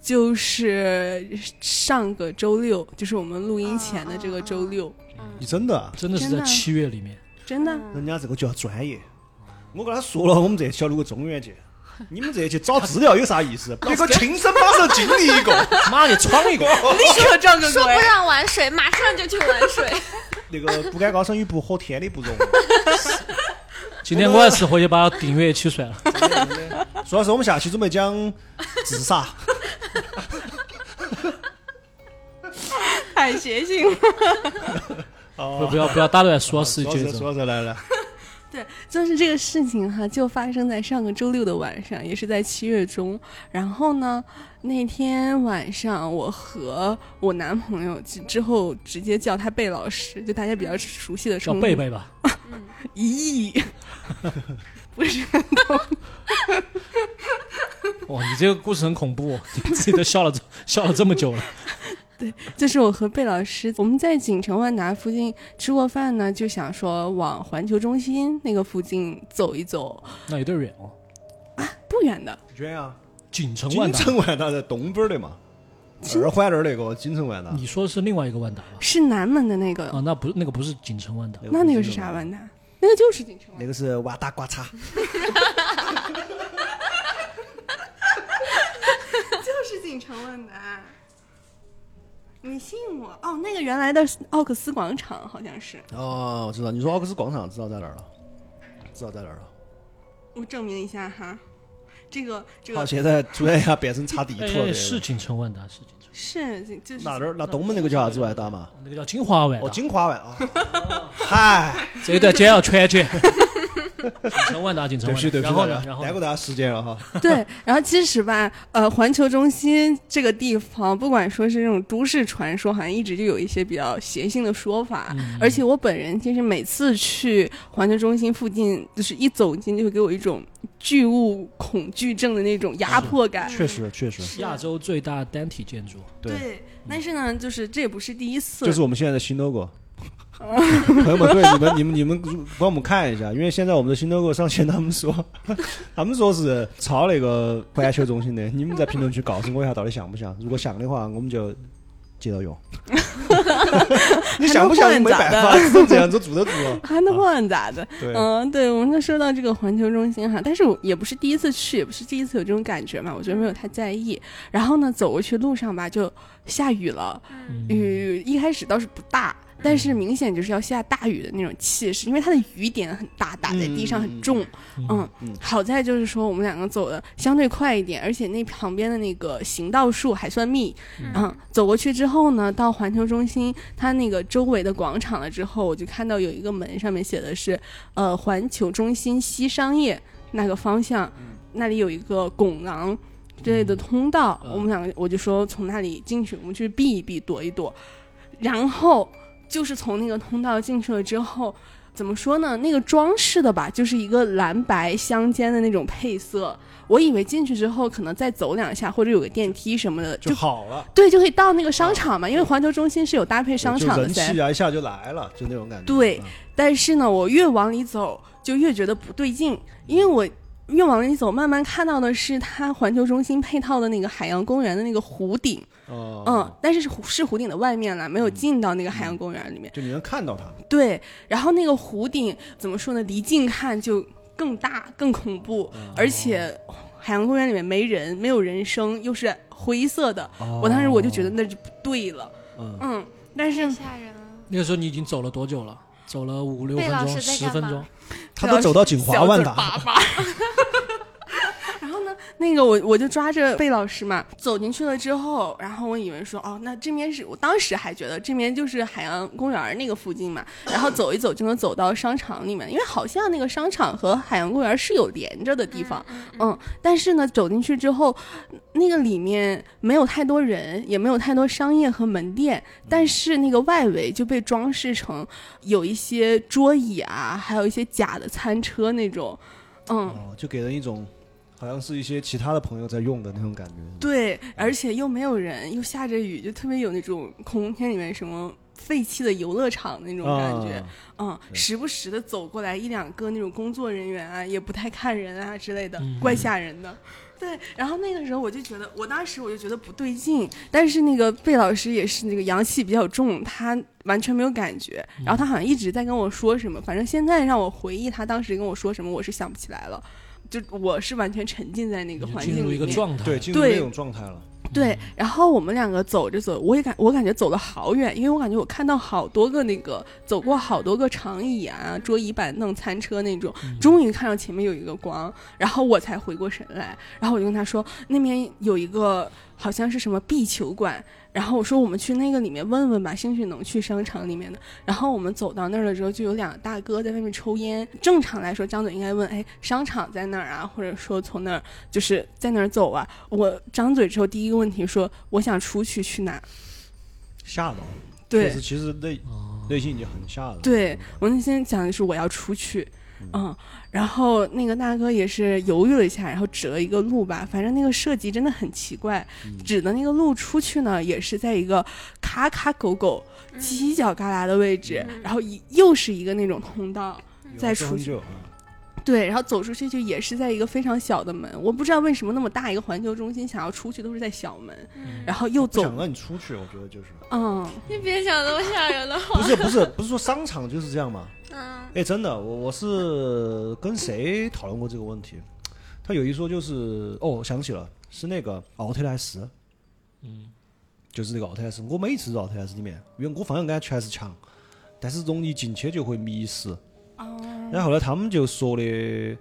就是上个周六，就是我们录音前的这个周六，你真的啊？真的是在七月里面。真的。人家这个叫专业。我跟他说了，我们这次要录个中元节，你们这些去找资料有啥意思？别个亲身马上经历一个，马上去闯一个，你说这个说不让玩水，马上就去玩水。那个不敢高声语不合天理不容。今天我还是回去把订阅起算了。苏老师，我们下期准备讲自杀。太邪性了。哦不要不要打断苏老师的节奏。苏老师来来，对，就是这个事情哈，就发生在上个周六的晚上，也是在七月中。然后呢，那天晚上我和我男朋友之之后直接叫他贝老师，就大家比较熟悉的叫称呼。贝贝吧。咦，不是，哇，你这个故事很恐怖、哦，你自己都笑了笑了这么久了。就是我和贝老师，我们在锦城万达附近吃过饭呢，就想说往环球中心那个附近走一走，那有点远哦。啊不远的。远啊！锦城万达，锦城万达在东边儿的嘛，二环那儿那个锦城万达。你说的是另外一个万达吧？是南门的那个，啊，那不那个不是锦城万达，那那个是啥？万达？那个就是锦城万达。那个是万达刮擦。就是锦城万达。你信我？哦，那个原来的奥克斯广场好像是。哦，我知道。你说奥克斯广场，知道在哪儿了？知道在哪儿了？我证明一下哈，这个这好，个现在突然一下变成查地图了。哎，是锦城万达，是锦城。是就是那那儿那东门那个叫啥子万达嘛？那个叫金华万达。哦，金华万啊。嗨，这一段剪要全剪。锦城万达，锦城万达。对不起对不起，然后呢？然后耽误大家时间了哈。对，然后其实吧，呃，环球中心这个地方，不管说是那种都市传说，好像一直就有一些比较邪性的说法。嗯而且我本人其实每次去环球中心附近，就是一走进就会给我一种巨物恐惧症的那种压迫感。确实确实，亚洲最大单体建筑，对，但是呢，就是这也不是第一次。就是我们现在的新 logo。朋友们，对你们、你们、你们帮我们看一下，因为现在我们的新 logo 上线，他们说，他们说是抄那个环球中心的。你们在评论区告诉我一下，到底像不像？如果像的话，我们就接着用。你像不像？没办法，只能这样子做得住了。还能换咋的？对，嗯，对，我们就说到这个环球中心哈，但是我也不是第一次去，也不是第一次有这种感觉嘛，我觉得没有太在意。然后呢，走过去路上吧，就下雨了，嗯雨一开始倒是不大。但是明显就是要下大雨的那种气势，因为它的雨点很大，打在地上很重。嗯，嗯好在就是说我们两个走的相对快一点，而且那旁边的那个行道树还算密。嗯，走过去之后呢，到环球中心它那个周围的广场了之后，我就看到有一个门上面写的是呃环球中心西商业那个方向，那里有一个拱廊之类的通道，嗯。我们两个我就说从那里进去，我们去避一避，躲一躲，然后就是从那个通道进去了之后。怎么说呢？那个装饰的吧，就是一个蓝白相间的那种配色。我以为进去之后可能再走两下，或者有个电梯什么的，就就好了。对，就可以到那个商场嘛。因为环球中心是有搭配商场的噻。气啊，一下就来了，就那种感觉。对嗯但是呢，我越往里走就越觉得不对劲，因为我越往里走，慢慢看到的是它环球中心配套的那个海洋公园的那个湖顶，哦，嗯，但是是湖是湖顶的外面了，没有进到那个海洋公园里面。就你能看到它。对，然后那个湖顶怎么说呢？离近看就更大、更恐怖，而且海洋公园里面没人，没有人声，又是灰色的。我当时我就觉得那就不对了，嗯，嗯，但是太吓人了。那个时候你已经走了多久了？走了五六分钟、十分钟。他都走到锦华万达，呢，那个我我就抓着贝老师嘛，走进去了之后，然后我以为说，哦，那这边是我当时还觉得这边就是海洋公园那个附近嘛，然后走一走就能走到商场里面，因为好像那个商场和海洋公园是有连着的地方，嗯，但是呢，走进去之后，那个里面没有太多人，也没有太多商业和门店，但是那个外围就被装饰成有一些桌椅啊，还有一些假的餐车那种，嗯，哦，就给人一种好像是一些其他的朋友在用的那种感觉。对，而且又没有人，又下着雨，就特别有那种恐怖片里面什么废弃的游乐场那种感觉。啊嗯，时不时的走过来一两个那种工作人员啊，也不太看人啊之类的，嗯怪吓人的。对，然后那个时候我就觉得，我当时我就觉得不对劲，但是那个贝老师也是那个阳气比较重，他完全没有感觉，然后他好像一直在跟我说什么，反正现在让我回忆他当时跟我说什么，我是想不起来了，就我是完全沉浸在那个环进入一个境里面。状态。对，进入那种状态了。对，然后我们两个走着走，我也感我感觉走了好远，因为我感觉我看到好多个那个走过好多个长椅啊、桌椅板凳、餐车那种，终于看到前面有一个光，然后我才回过神来，然后我就跟他说那边有一个好像是什么壁球馆，然后我说我们去那个里面问问吧，兴许能去商场里面的。然后我们走到那儿了之后，就有两个大哥在外面抽烟。正常来说，张嘴应该问，哎，商场在哪儿啊？或者说从那儿就是在哪儿走啊？我张嘴之后，第一个问题说，我想出去，去哪儿？吓到，对确实，其实内内心已经很吓了。对我内心讲的是我要出去，嗯，然后那个大哥也是犹豫了一下，然后指了一个路吧，反正那个设计真的很奇怪，指的那个路出去呢，也是在一个卡卡狗狗、犄角旮旯的位置，然后一又是一个那种通道，再出去，去。对，然后走出去就也是在一个非常小的门，我不知道为什么那么大一个环球中心想要出去都是在小门，然后又走让你出去，我觉得就是嗯，你别想那么吓人的话。不是不是不是说商场就是这样嘛？嗯哎，真的，我我是跟谁讨论过这个问题？他有一说就是，哦，我想起了，是那个奥特莱斯，嗯，就是那个奥特莱斯。我每次到奥特莱斯里面，因为我方向感全是墙，但是容易进去就会迷失。哦，然后呢，他们就说的，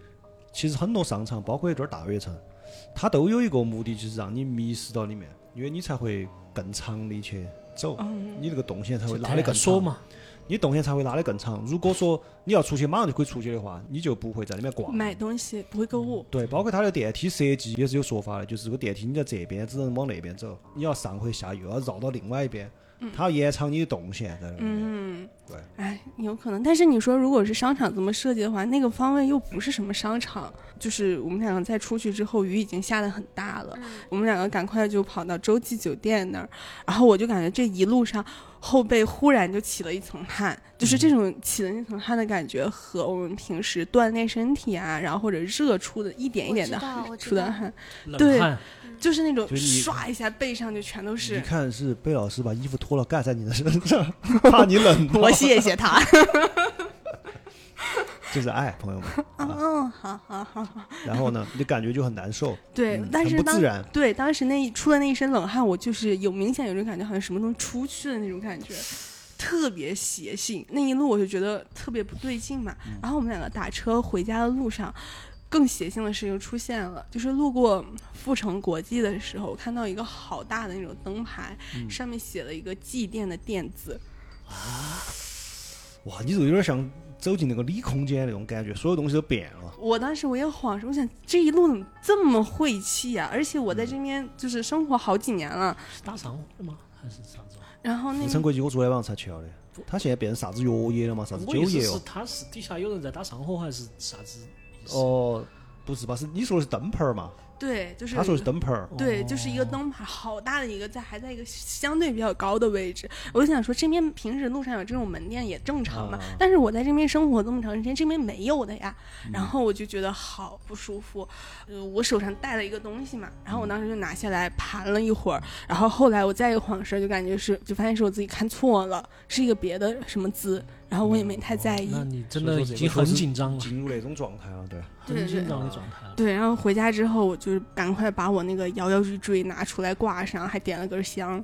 其实很多商场，包括这儿大悦城，它都有一个目的，就是让你迷失到里面，因为你才会更长的去走，你那个动线才会拉得更长。嘛，你动线才会拉得更长。如果说你要出去马上就可以出去的话，你就不会在里面逛。买东西不会购物，对，包括它的电梯设计也是有说法的，就是这个电梯你在这边只能往那边走，你要上或下又要绕到另外一边，它要延长你的动线在那里面。嗯。对，哎，有可能，但是你说如果是商场这么设计的话，那个方位又不是什么商场，就是我们两个在出去之后，雨已经下得很大了，我们两个赶快就跑到洲际酒店那儿，然后我就感觉这一路上后背忽然就起了一层汗，就是这种起的那层汗的感觉和我们平时锻炼身体啊，然后或者热出的一点一点的汗出的汗，对冷汗，就是那种就是你唰一下背上就全都一是。看是贝老师把衣服脱了盖在你的身上，怕你冷到。我谢谢他。就是爱，朋友们。嗯嗯，好好好好。然后呢，你感觉就很难受，对，嗯但是当不自然。对当时那一出了那一身冷汗，我就是有明显有种感觉，好像什么东西出去的那种感觉，特别邪性。那一路我就觉得特别不对劲嘛。嗯然后我们两个打车回家的路上，更邪性的事情出现了，就是路过阜成国际的时候，我看到一个好大的那种灯牌，嗯上面写了一个祭奠的奠字。哇，你怎么有点像走进那个里空间那种感觉，所有东西都变了。我当时我也恍神，我想这一路怎么这么晦气呀、而且我在这边就是生活好几年了，是打上火吗？还是啥子？然后那阜成国际我昨天晚上才去了的，他现在变成啥子药业了嘛？啥子酒业哦？他是底下有人在打上火，还是啥子意思？哦，不是吧？是你说的是灯牌儿嘛？对，就是他说是灯牌儿。对，就是一个灯牌，好大的一个，在还在一个相对比较高的位置。我就想说，这边平时路上有这种门店也正常嘛，啊但是我在这边生活这么长时间，这边没有的呀。嗯然后我就觉得好不舒服，呃，我手上带了一个东西嘛，然后我当时就拿下来盘了一会儿，然后后来我再一晃神，就感觉是，就发现是我自己看错了，是一个别的什么字，然后我也没太在意。那你真的已经很紧张了，进入那种状态了，对。很紧张的状态了。对，然后回家之后，我就赶快把我那个摇摇欲坠拿出来挂上，还点了根香。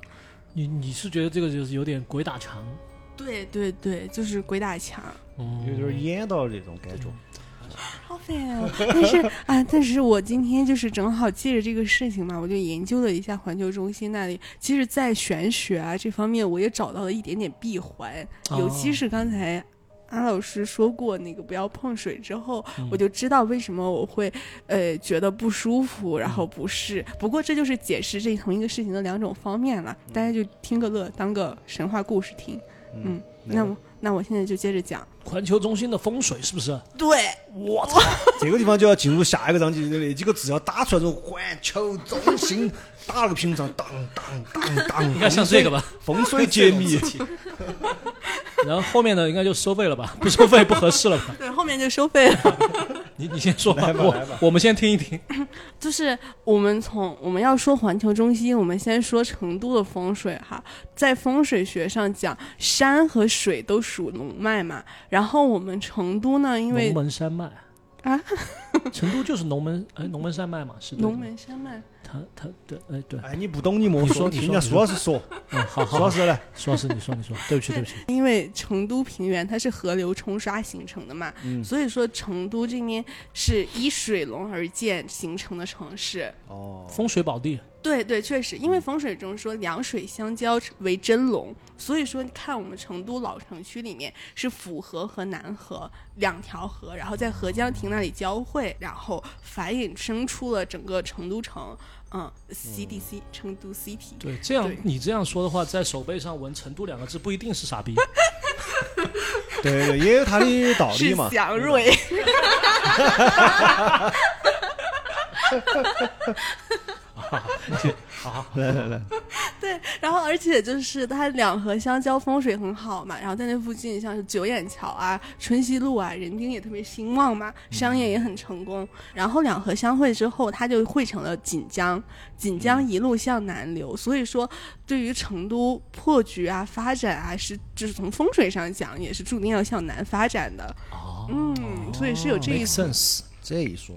你你是觉得这个就是有点鬼打墙？对对对，就是鬼打墙，嗯，有点演到那种感觉。好烦哦。但是啊，但是我今天就是正好借着这个事情嘛，我就研究了一下环球中心那里。其实，在玄学啊这方面，我也找到了一点点闭环，尤其是刚才。安老师说过那个不要碰水之后，我就知道为什么我会呃觉得不舒服，然后不适。不过这就是解释这同一个事情的两种方面了，大家就听个乐，当个神话故事听。嗯，那我那我现在就接着讲。环球中心的风水是不是？对，我操！这个地方就要进入下一个章节的那几个字要打出来，这种环球中心 打了个屏障，当当当当，应该像这个吧？风水解密。然后后面的应该就收费了吧？不收费不合适了吧？对，后面就收费了。你你先说吧，我我们先听一听。就是我们从我们要说环球中心，我们先说成都的风水哈。在风水学上讲，山和水都属龙脉嘛。然后我们成都呢，因为龙门山脉啊，成都就是龙门哎龙门山脉嘛，是的龙门山脉，他他对哎对，哎，你不懂你莫说你听人家苏老师说，嗯好苏老师来，苏老师你说你说，对不起对不起，因为成都平原它是河流冲刷形成的嘛，嗯。所以说成都这边是依水龙而建形成的城市。哦，风水宝地。对对，确实，因为风水中说两水相交为真龙，所以说你看我们成都老城区里面是府河和南河两条河，然后在合江亭那里交汇，然后繁衍生出了整个成都城，嗯，CDC 成都 City。对，这样你这样说的话，在手背上纹“成都”两个字，不一定是傻逼。对对，也有他的道理是嘛。祥瑞，好，来来 来，对，然后而且就是它两河相交，风水很好嘛，然后在那附近像是九眼桥啊、春熙路啊，人丁也特别兴旺嘛，商业也很成功。然后两河相会之后，它就汇成了锦江，锦江一路向南流，所以说对于成都破局啊、发展啊，是就是从风水上讲，也是注定要向南发展的。哦嗯，所以是有这一。这一说，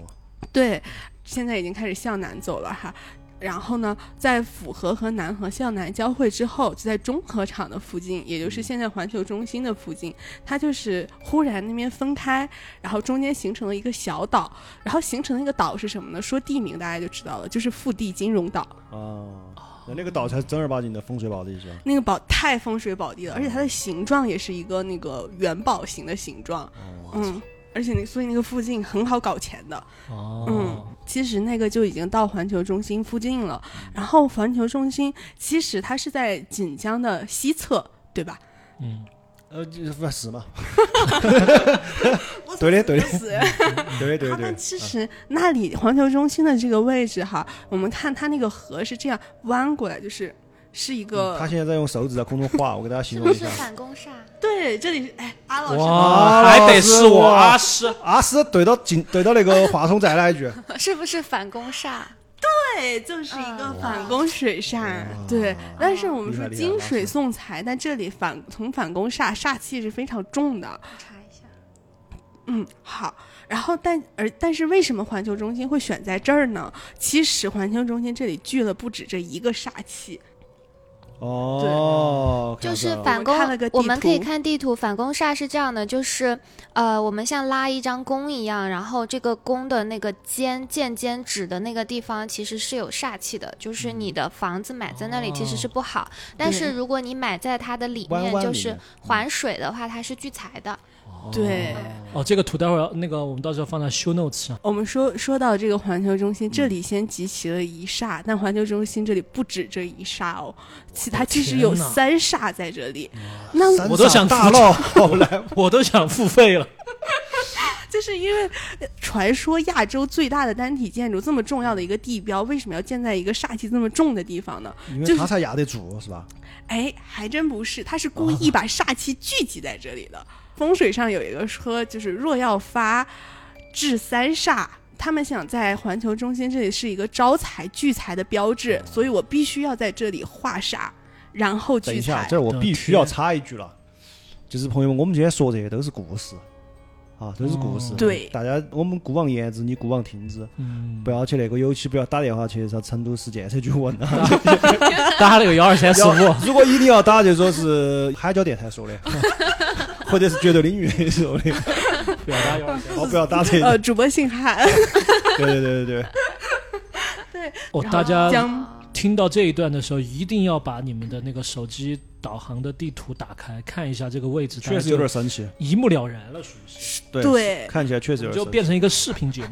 对，现在已经开始向南走了哈。然后呢，在府河和南河向南交汇之后，就在中河场的附近，也就是现在环球中心的附近，它就是忽然那边分开，然后中间形成了一个小岛，然后形成的那个岛是什么呢？说地名大家就知道了，就是腹地金融岛。哦，那那个岛才是正儿八经的风水宝地是吧？那个宝太风水宝地了，而且它的形状也是一个那个元宝形的形状，嗯，而且那所以那个附近很好搞钱的。哦，嗯，其实那个就已经到环球中心附近了。然后环球中心其实它是在锦江的西侧，对吧？嗯，呃，就是是嘛？对的对的死。对对对它们，其实那里环球中心的这个位置哈，我们看它那个河是这样弯过来，就是是一个、嗯他现在在用手指在空中画，我给大家形容一下。不是反攻煞？对，这里是哎，阿老师还得是我阿师。阿师，怼到进怼到那个话筒再来一句，是不是反攻煞？对，就是一个嗯反攻水煞。对，但是我们说金水送财，但这里反从反攻煞煞气是非常重的。查一下。嗯，好。然后但而但是为什么环球中心会选在这儿呢？其实环球中心这里聚了不止这一个煞气。哦，看就是反攻我们可以看地图。反攻煞是这样的，就是呃，我们像拉一张弓一样，然后这个弓的那个尖剑尖指的那个地方其实是有煞气的，就是你的房子买在那里其实是不好。但是如果你买在它的里面，就是环水的话，它是聚财的。对，哦，这个图待会儿那个我们到时候放在 show notes 上。我们说说到这个环球中心，这里先集齐了一煞，但环球中心这里不止这一煞哦，其他其实有三煞在这里。那我都想大闹后来 我都想付费了。就是因为呃传说亚洲最大的单体建筑这么重要的一个地标，为什么要建在一个煞气这么重的地方呢？因为就是他才压得住是吧？哎，还真不是，他是故意把煞气聚集在这里的。风水上有一个说，就是若要发治三煞，他们想在环球中心这里是一个招财聚财的标志，所以我必须要在这里化煞，然后聚等一下，财这。我必须要插一句了，就是朋友们，我们今天说这些都是故事啊，都是故事。哦对大家我们姑妄言之，你姑妄听之，嗯不，要去那个，尤其不要打电话去啥成都市建设局问啊。打那个 幺二三四五。如果一定要打，就说是海椒电台说的，或者是绝对领域说的，不要打幺二三。哦，不要打这呃，主播姓韩，对对对对对，哦，大家听到这一段的时候，一定要把你们的那个手机导航的地图打开，看一下这个位置，确实有点神奇。一目了然了，属于是，对对看起来确实有就点生气。变成一个视频节目。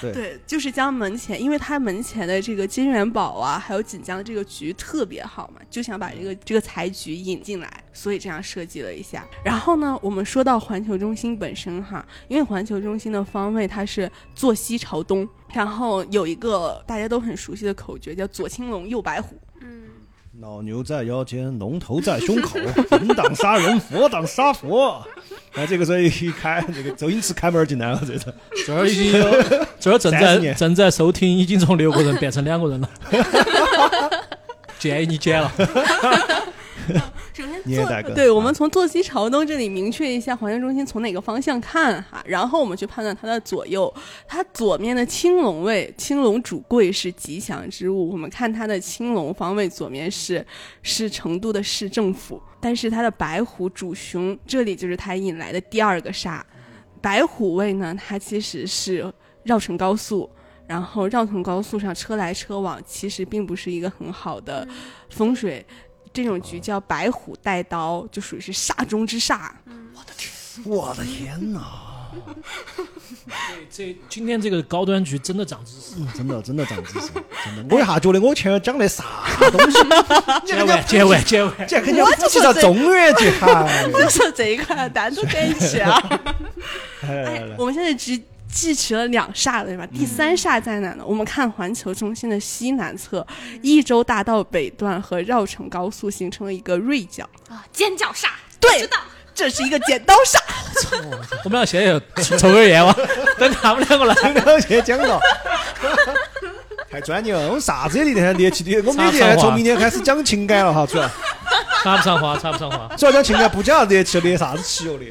对，就是将门前，因为它门前的这个金元宝啊，还有锦江的这个局特别好嘛，就想把这个这个财局引进来，所以这样设计了一下。然后呢，我们说到环球中心本身哈，因为环球中心的方位它是坐西朝东，然后有一个大家都很熟悉的口诀叫左青龙右白虎。嗯，老牛在腰间，龙头在胸口，人挡杀人，佛挡杀佛。那这个时候一开，这个周星驰开门进来了，这是。这儿已经有，这儿正在正在收听，已经从六个人变成两个人了。建议你剪了。首先坐，对，我啊们从坐西朝东这里明确一下环球中心从哪个方向看哈，然后我们去判断它的左右。它左面的青龙位，青龙主贵是吉祥之物。我们看它的青龙方位左面是是成都的市政府，但是它的白虎主雄，这里就是它引来的第二个煞。白虎位呢，它其实是绕城高速。然后绕城高速上车来车往，其实并不是一个很好的风水。这种局叫白虎带刀，就属于是煞中之煞。我的天我的天哪！这今天这个高端局真的长知识。嗯真的真的长知识，真的。我一下觉得我前面讲的啥东西，结尾，结尾，结尾。这肯定夫妻到中元节，哈！我就说这一块单独在一起啊。哎，我们现在只记齐了两煞了，对吧？第三煞在哪呢？我们看环球中心的西南侧，益州大道北段和绕城高速形成了一个锐角。啊，尖角煞，对，知道这是一个剪刀煞。我们俩现在有抽根烟吧？等他们两个来。了解讲到。太专业了，我们啥子也离得猎奇的，我们从明天开始讲情感了哈，主要插不上话，插不上话。主要讲情感，不讲猎奇，猎啥子气哦的。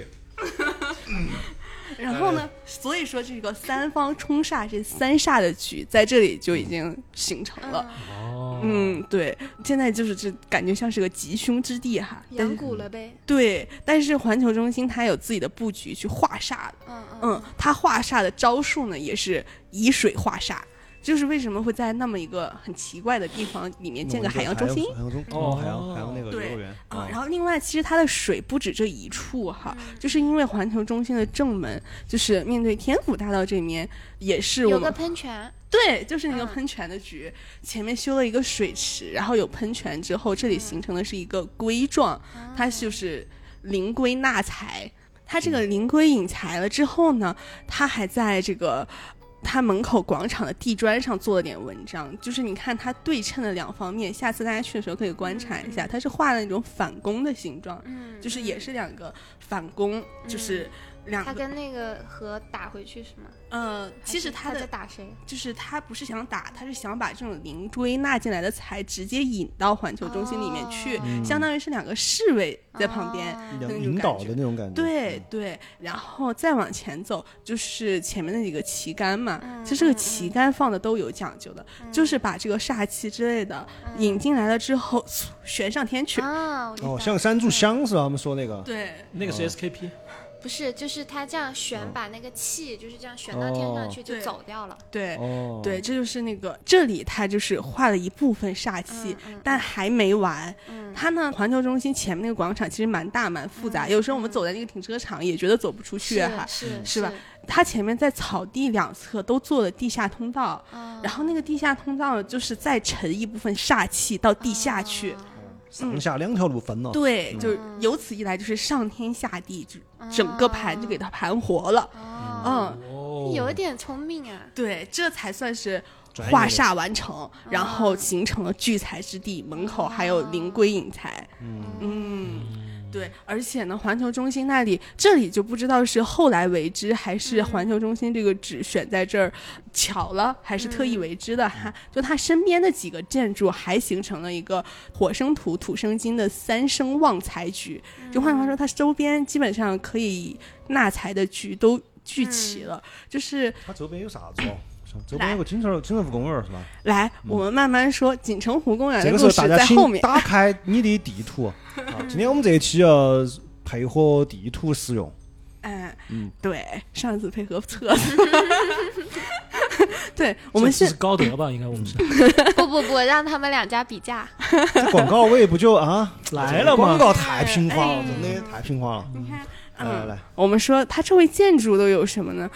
然后呢，所以说这个三方冲煞这三煞的局在这里就已经形成了。哦，嗯，对，现在就是这感觉像是个吉凶之地哈。但养蛊了呗。对，但是环球中心它有自己的布局去化煞的。嗯嗯，它化煞的招数呢，也是以水化煞。就是为什么会在那么一个很奇怪的地方里面建个海洋中心？海洋中哦哦，海洋海洋那个对游乐园啊，然后另外，其实它的水不止这一处哈，嗯就是因为环球中心的正门就是面对天府大道这面，也是有个喷泉，对，就是那个嗯喷泉的局，前面修了一个水池，然后有喷泉之后，这里形成的是一个龟状，它就是灵龟纳财。它这个灵龟引财了之后呢，它还在这个。它门口广场的地砖上做了点文章，就是你看它对称的两方面，下次大家去的时候可以观察一下，它是画了那种反弓的形状，嗯，就是也是两个反弓，就是两个他跟那个和打回去是吗？呃，其实他的在打谁？就是他不是想打，他是想把这种灵龟纳进来的财直接引到环球中心里面去，哦相当于是两个侍卫在旁边。哦那种引导的那种感觉。对对，然后再往前走，就是前面那几个旗杆嘛。嗯其实这个旗杆放的都有讲究的，就是把这个煞气之类的引进来了之后，嗖悬上天去。哦，像三炷香是吧？他们说那个。对，那个是哦 SKP，不是，就是他这样旋，把那个气就是这样旋到天上去，就走掉了。对。哦。对，这就是那个这里，它就是画了一部分煞气，嗯嗯但还没完。嗯它呢，环球中心前面那个广场其实蛮大蛮复杂，有时候我们走在那个停车场也觉得走不出去哈。是是吧？它前面在草地两侧都做了地下通道，嗯然后那个地下通道就是再沉一部分煞气到地下去。哦上下两条路分了。对，嗯就是由此一来就是上天下地，就整个盘就给它盘活了。哦，嗯，哦，有点聪明啊。对，这才算是化煞完成，然后形成了聚财之地，门口还有灵龟引财。嗯，嗯，对，而且呢，环球中心那里，这里就不知道是后来为之，还是环球中心这个址选在这儿巧了，还是特意为之的哈。就它身边的几个建筑还形成了一个火生土、土生金的三生旺财局。就换句话说，它周边基本上可以纳财的局都聚齐了。就是它周边有啥子哦？像周边有个锦城锦城湖公园是吧？来，我们慢慢说，锦城湖公园这个时候的故事大家请在后面。打开你的地图。啊，今天我们这一期要配合地图使用。哎，嗯对，上次配合册子。对，我们是高德吧？应该我们是 不不不，让他们两家比价。这广告位不就啊 来了吗？广告太平滑了，哎真的太平滑了。你看，嗯，来来来，我们说它周围建筑都有什么呢？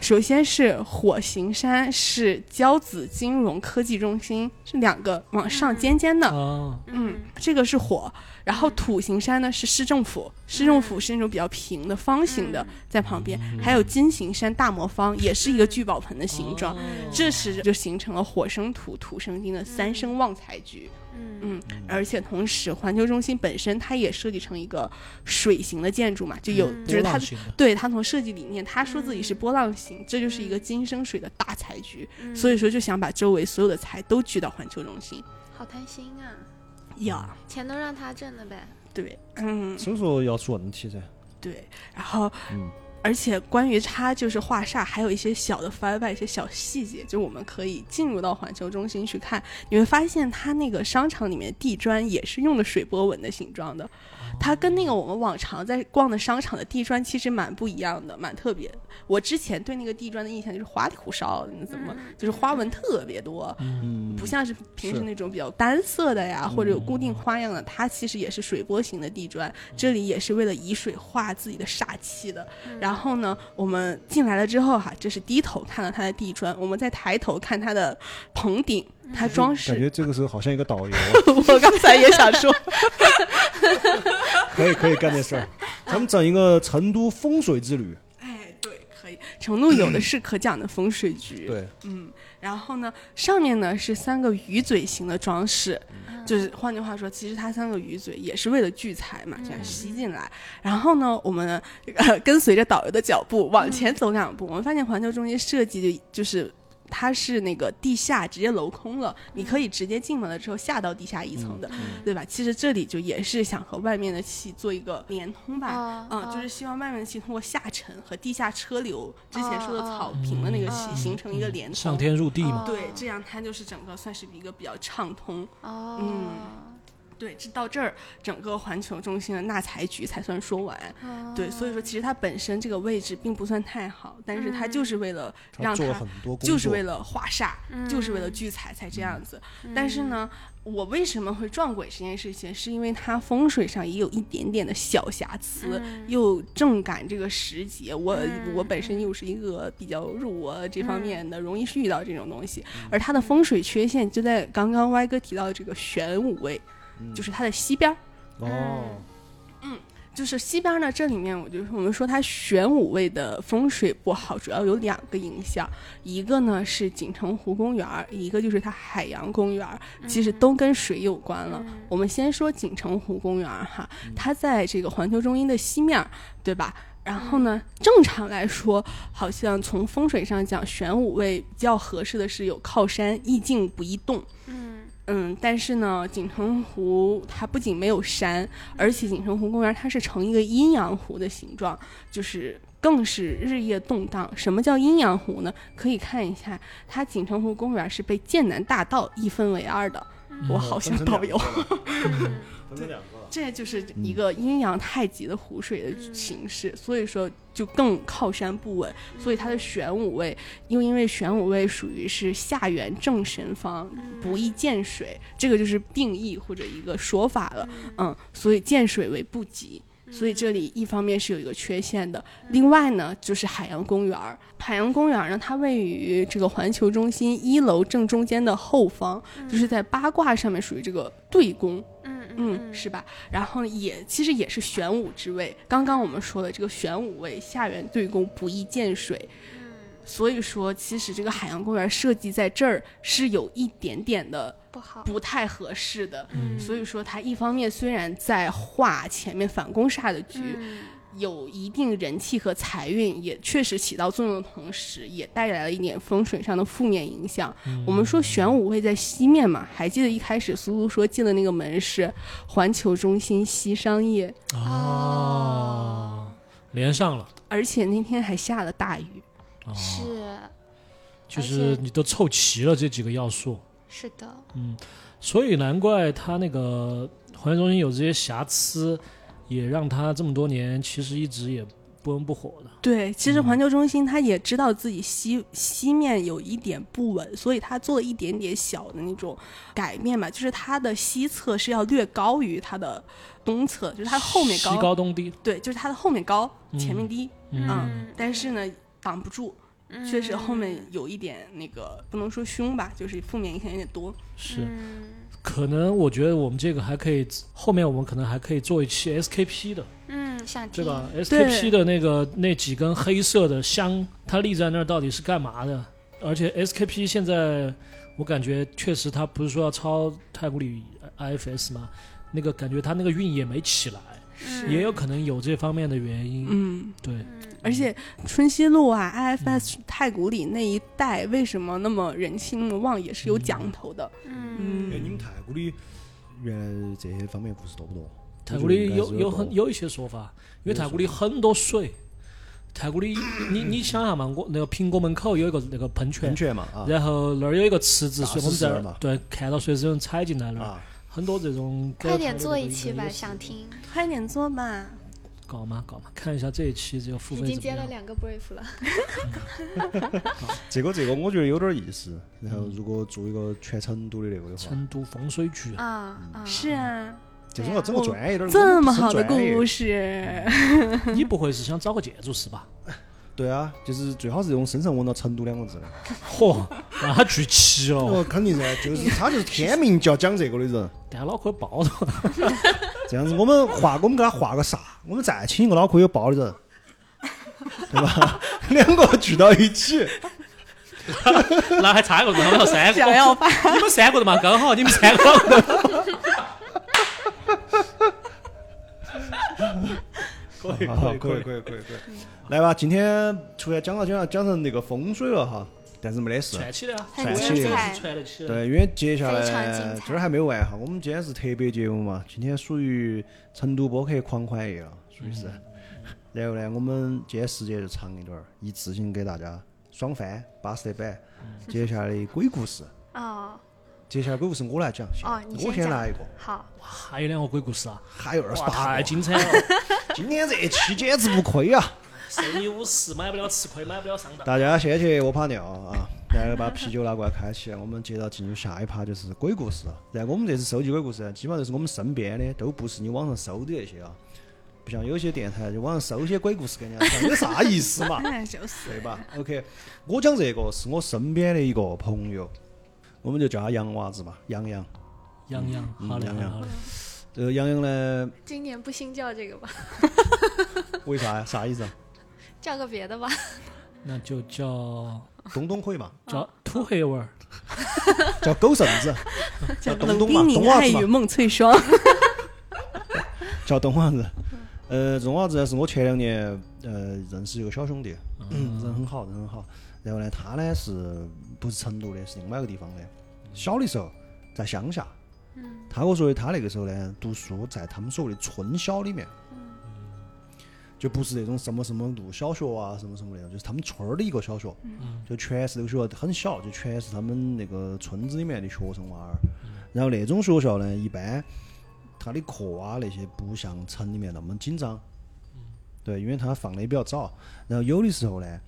首先是火形山，是交子金融科技中心，是两个往上尖尖的，啊，嗯，这个是火。然后土形山呢是市政府，市政府是那种比较平的方形的，在旁边。还有金形山大魔方，也是一个聚宝盆的形状。这时就形成了火生土、土生金的三生旺财局。嗯。嗯，而且同时环球中心本身它也设计成一个水形的建筑嘛，就有、嗯。就是它的波浪形的。对他从设计理念，他说自己是波浪形，这就是一个金生水的大财局，嗯。所以说就想把周围所有的财都聚到环球中心。好贪心啊，呀，钱都让他挣了呗。对，嗯，所以说要出问题噻。对，然后嗯而且关于它就是画煞，还有一些小的番外、一些小细节，就我们可以进入到环球中心去看，你会发现它那个商场里面地砖也是用的水波纹的形状的，它跟那个我们往常在逛的商场的地砖其实蛮不一样的，蛮特别。的。我之前对那个地砖的印象就是花里胡哨的，你怎么就是花纹特别多，嗯。不像是平时那种比较单色的呀，或者有固定花样的，它其实也是水波形的地砖，这里也是为了以水化自己的煞气的。然后呢，我们进来了之后哈，这是低头看到它的地砖，我们再抬头看它的棚顶，它装饰感。觉这个时候好像一个导游，我刚才也想说，可以可以干这事儿。咱们整一个成都风水之旅，哎，对，可以。成都有的是可讲的风水局，对，嗯，然后呢，上面呢是三个鱼嘴形的装饰，就是换句话说，其实它三个鱼嘴也是为了聚财嘛，这样吸进来。然后呢，我们呃 跟随着导游的脚步往前走两步，我们发现环球中心设计就就是。它是那个地下直接镂空了，你可以直接进门了之后下到地下一层的，对吧？其实这里就也是想和外面的气做一个连通吧，哦嗯，哦就是希望外面的气通过下沉和地下车流之前说的草坪的那个气哦形成一个连通，上天入地嘛。哦对，这样它就是整个算是一个比较畅通。哦，嗯对，这到这儿，整个环球中心的纳财局才算说完。哦对，所以说其实它本身这个位置并不算太好，但是它就是为了让它他做了很多工作，就是为了化煞，就是为了嗯聚财才这样子。但是呢，我为什么会撞鬼这件事情，是因为它风水上也有一点点的小瑕疵，又正赶这个时节。我、我本身又是一个比较弱这方面的，容易遇到这种东西。而它的风水缺陷就在刚刚歪哥提到的这个玄武位，就是它的西边儿。哦，嗯就是西边呢，这里面我就是我们说它玄武位的风水不好，主要有两个影响，一个呢是锦城湖公园，一个就是它海洋公园，其实都跟水有关了。我们先说锦城湖公园哈，它在这个环球中心的西面儿，对吧？然后呢，正常来说，好像从风水上讲，玄武位比较合适的是有靠山，易静不易动。嗯，但是呢，锦城湖它不仅没有山，而且锦城湖公园它是呈一个阴阳湖的形状，就是更是日夜动荡。什么叫阴阳湖呢？可以看一下，它锦城湖公园是被剑南大道一分为二的。我好像导游 分成两个了，这就是一个阴阳太极的湖水的形式，所以说就更靠山不稳。所以它的玄武位，又因为玄武位属于是下元正神方，不易见水，这个就是定义或者一个说法了。嗯，所以见水为不吉。所以这里一方面是有一个缺陷的，另外呢就是海洋公园儿。海洋公园儿呢，它位于这个环球中心一楼正中间的后方，就是在八卦上面属于这个对宫。嗯嗯，是吧？然后也其实也是玄武之位。刚刚我们说的这个玄武位，下元对宫不易见水，所以说其实这个海洋公园设计在这儿是有一点点的不好，不太合适的。所以说它一方面虽然在画前面反攻煞的局。有一定人气和财运，也确实起到作用的同时，也带来了一点风水上的负面影响。我们说玄武会在西面嘛，还记得一开始苏苏说进的那个门是环球中心西商业，哦，连上了，而且那天还下了大雨。哦，是。就是你都凑齐了这几个要素，是的，嗯。所以难怪他那个环球中心有这些瑕疵，也让他这么多年其实一直也不温不火的。对，其实环球中心他也知道自己西西面有一点不稳，所以他做了一点点小的那种改变吧，就是它的西侧是要略高于它的东侧，就是它后面西高，高东低，对，就是它的后面高，前面低，嗯嗯，但是呢挡不住。确实后面有一点那个不能说凶吧，就是负面影响有点多。是。嗯可能我觉得我们这个还可以，后面我们可能还可以做一期 SKP 的，嗯，想听对吧？SKP 的那个那几根黑色的香，它立在那儿到底是干嘛的？而且 SKP 现在我感觉确实它不是说要抄太古里 IFS 吗？那个感觉它那个运也没起来，也有可能有这方面的原因。嗯，对，而且春熙路啊、IFS 太古里那一带为什么那么人气那么旺，也是有讲头的。嗯哎，你们太古里原来这些方面故事多不多？太古里有有很有一些说法，因为太古里很多水，太古里，你你想下嘛，我那个苹果门口有一个那个喷泉喷，泉嘛啊然后那儿有一个池子，大所以我们在那儿嘛对看到随时有人踩进来那儿，啊，很多这种快点做一期期吧，想听。快点做吧。搞嘛搞嘛，看一下这一期这个付已费怎么样？经接了两个 brief 了。这个这个我觉得有点意思。然后如果做一个全成都的那个的话，成都风水局，啊啊！是啊，这种要整个专业点，这么好的故事，你不会是想找个建筑师吧？对啊，就是最好是用身上闻到成都两个字的。嚯，那他聚齐了，哦，肯定噻，就是他就是天命就要讲这个的人。但他脑壳有包头，这样子，我们画，我们给他画个啥？我们再请一个脑壳有包的人，对吧？两个聚到一起，那还差一个人，他们三个，想要发你们三个的嘛，刚好你们三个人。可以好可以可以可以可以。来吧，今天突然讲到讲到讲成那个风水了哈，但是没得事。串起来啊，很串起来。对，因为接下来这儿还没完哈，我们今天是特别节目嘛，今天属于成都播客狂欢夜了，属于是。然后呢，我们今天时间就长一点儿，一次性给大家爽翻巴适的板。接下来的鬼故事，哦接下来鬼故事我来讲，哦，我先来一个，好，哇，还有两个鬼故事啊！还有二十，八精彩了！今天这期简直不亏啊！生意五十，买不了吃亏，买不了上当。大家先去屙泡尿啊，然后把啤酒拿过来开起来。我们接着进入下一趴，就是鬼故事。然后我们这次收集鬼故事，基本上都是我们身边的，都不是你网上搜的那些啊。不像有些电台就网上搜些鬼故事给人家讲，有啥意思嘛？就是对吧？OK，我讲这个是我身边的一个朋友，我们就叫他洋娃子嘛，洋洋。洋洋，好嘞，嗯杨洋好嘞。这个洋洋呢，今年不新叫这个吧，为啥呀？啥意思啊？叫个别的吧。那就叫东东可以嘛？叫土黑娃儿。叫狗剩子，叫东东嘛，东娃子嘛爱与。梦翠霜，叫东娃子。呃，这种娃子呢是我前两年呃认识一个小兄弟，嗯，人很好，人很好。然后呢，他呢是不是成都的，是另外一个地方的。小的时候在乡下，他跟我说的，他那个时候呢读书在他们所谓的村小里面，就不是那种什么什么路小学啊，什么什么那种，就是他们村儿的一个小学，就全是那个学校很小，就全是他们那个村子里面的学生娃儿。然后那种学校呢，一般他的课啊那些不像城里面那么紧张，对，因为他放的也比较早。然后有的时候呢，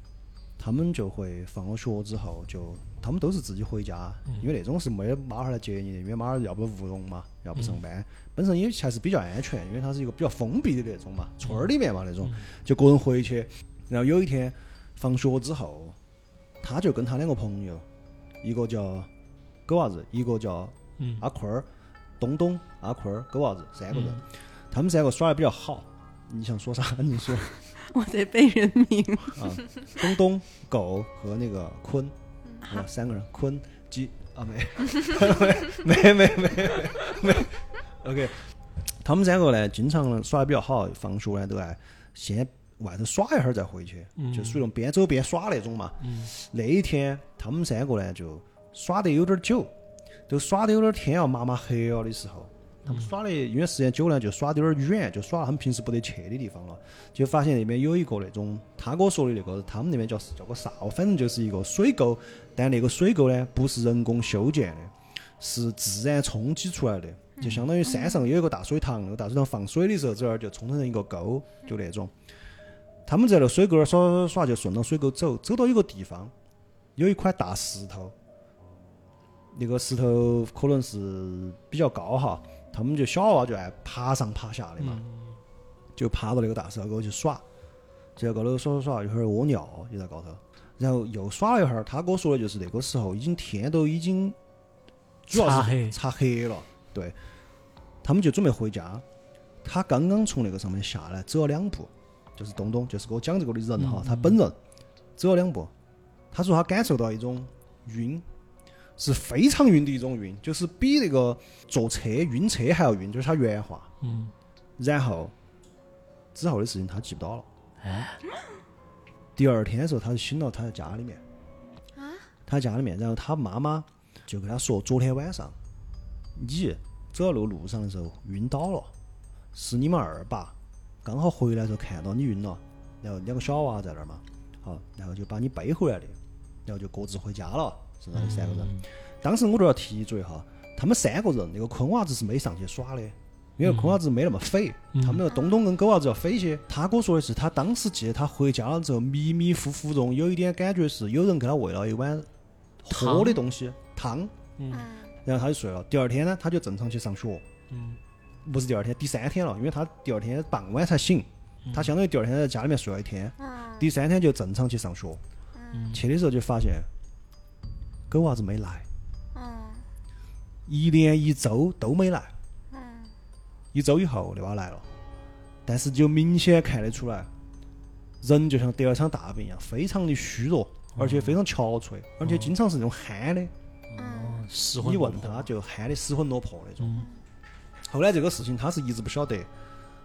他们就会放了学之后就，他们都是自己回家，因为那种是没得妈儿来接你的，因为妈儿要不务农嘛，要不上班，本身也还是比较安全，因为它是一个比较封闭的那种嘛，村儿里面嘛那种，就个人回去。然后有一天放学之后，他就跟他两个朋友，一个叫狗娃子，一个叫嗯阿坤儿、东东、阿坤儿、狗娃子三个人，他们三个耍的比较好。你想说啥？你说 我得背人名。啊，东东、狗和那个坤，啊，三个人，坤鸡啊 没，没没没没没，OK，他们三个呢，经常耍的比较好，放学呢都爱先外头耍一会儿再回去，就属于那种边走边耍那种嘛。那一天他们三个呢就耍得有点久，都耍得有点天要麻麻黑了的时候，他们耍的因为时间久了就耍得有点远，就耍到他们平时不得去的地方了，就发现那边有一个那种他跟我说的那个，他们那边叫叫个啥，反正就是一个水沟，但那个水沟呢不是人工修建的，是自然冲击出来的，就相当于山上有一个大水塘，那个大水塘放水的时候，这儿就冲成一个沟，就那种。他们在那水沟儿耍耍耍，就顺着水沟走，走到一个地方，有一块大石头，那个石头可能是比较高哈，他们就小娃娃就爱爬上爬下的嘛，就爬到那个大石头沟去耍，就在高头耍耍耍，一会儿屙尿就在高头，然后又耍了一会儿，他跟我说的就是那个时候已经天都已经主要是擦黑。擦黑了，对，他们就准备回家，他刚刚从那个上面下来，走了两步，就是东东，就是给我讲这个的人哈，他本人。走了两步，他说他感受到一种晕，是非常晕的一种晕，就是比那个坐车晕车还要晕，就是他原话。嗯，然后之后的事情他记不到了。哎，第二天的时候，他就醒了，他在家里面，啊？他在家里面，然后他妈妈就跟他说，昨天晚上你走到那个路上的时候晕倒了，是你们二爸刚好回来的时候看到你晕了，然后两个小娃在那儿嘛，好，然后就把你背回来的，然后就各自回家了，三个人。当时我都要提一嘴哈，他们三个人那个坤娃子是没上去耍的，因为坤娃子没那么肥，他们那个东东跟狗娃子要肥些。他跟我说的是，他当时记得他回家了之后，迷迷糊糊中有一点感觉是有人给他喂了一碗喝的东西汤，嗯然后他就睡了。第二天呢，他就正常去上学。嗯不是第二天，第三天了，因为他第二天傍晚才醒，他相当于第二天在家里面睡了一天，嗯第三天就正常去上学。嗯去的时候就发现狗娃子没来，嗯。一连一周都没来。嗯。一周以后，那娃来了，但是就明显看得出来，人就像得了场大病一样，非常的虚弱，而且非常憔悴，而且经常是那种憨的。嗯。哦，失魂你落魄。问他就憨的失魂落魄那种。嗯。后来这个事情他是一直不晓得，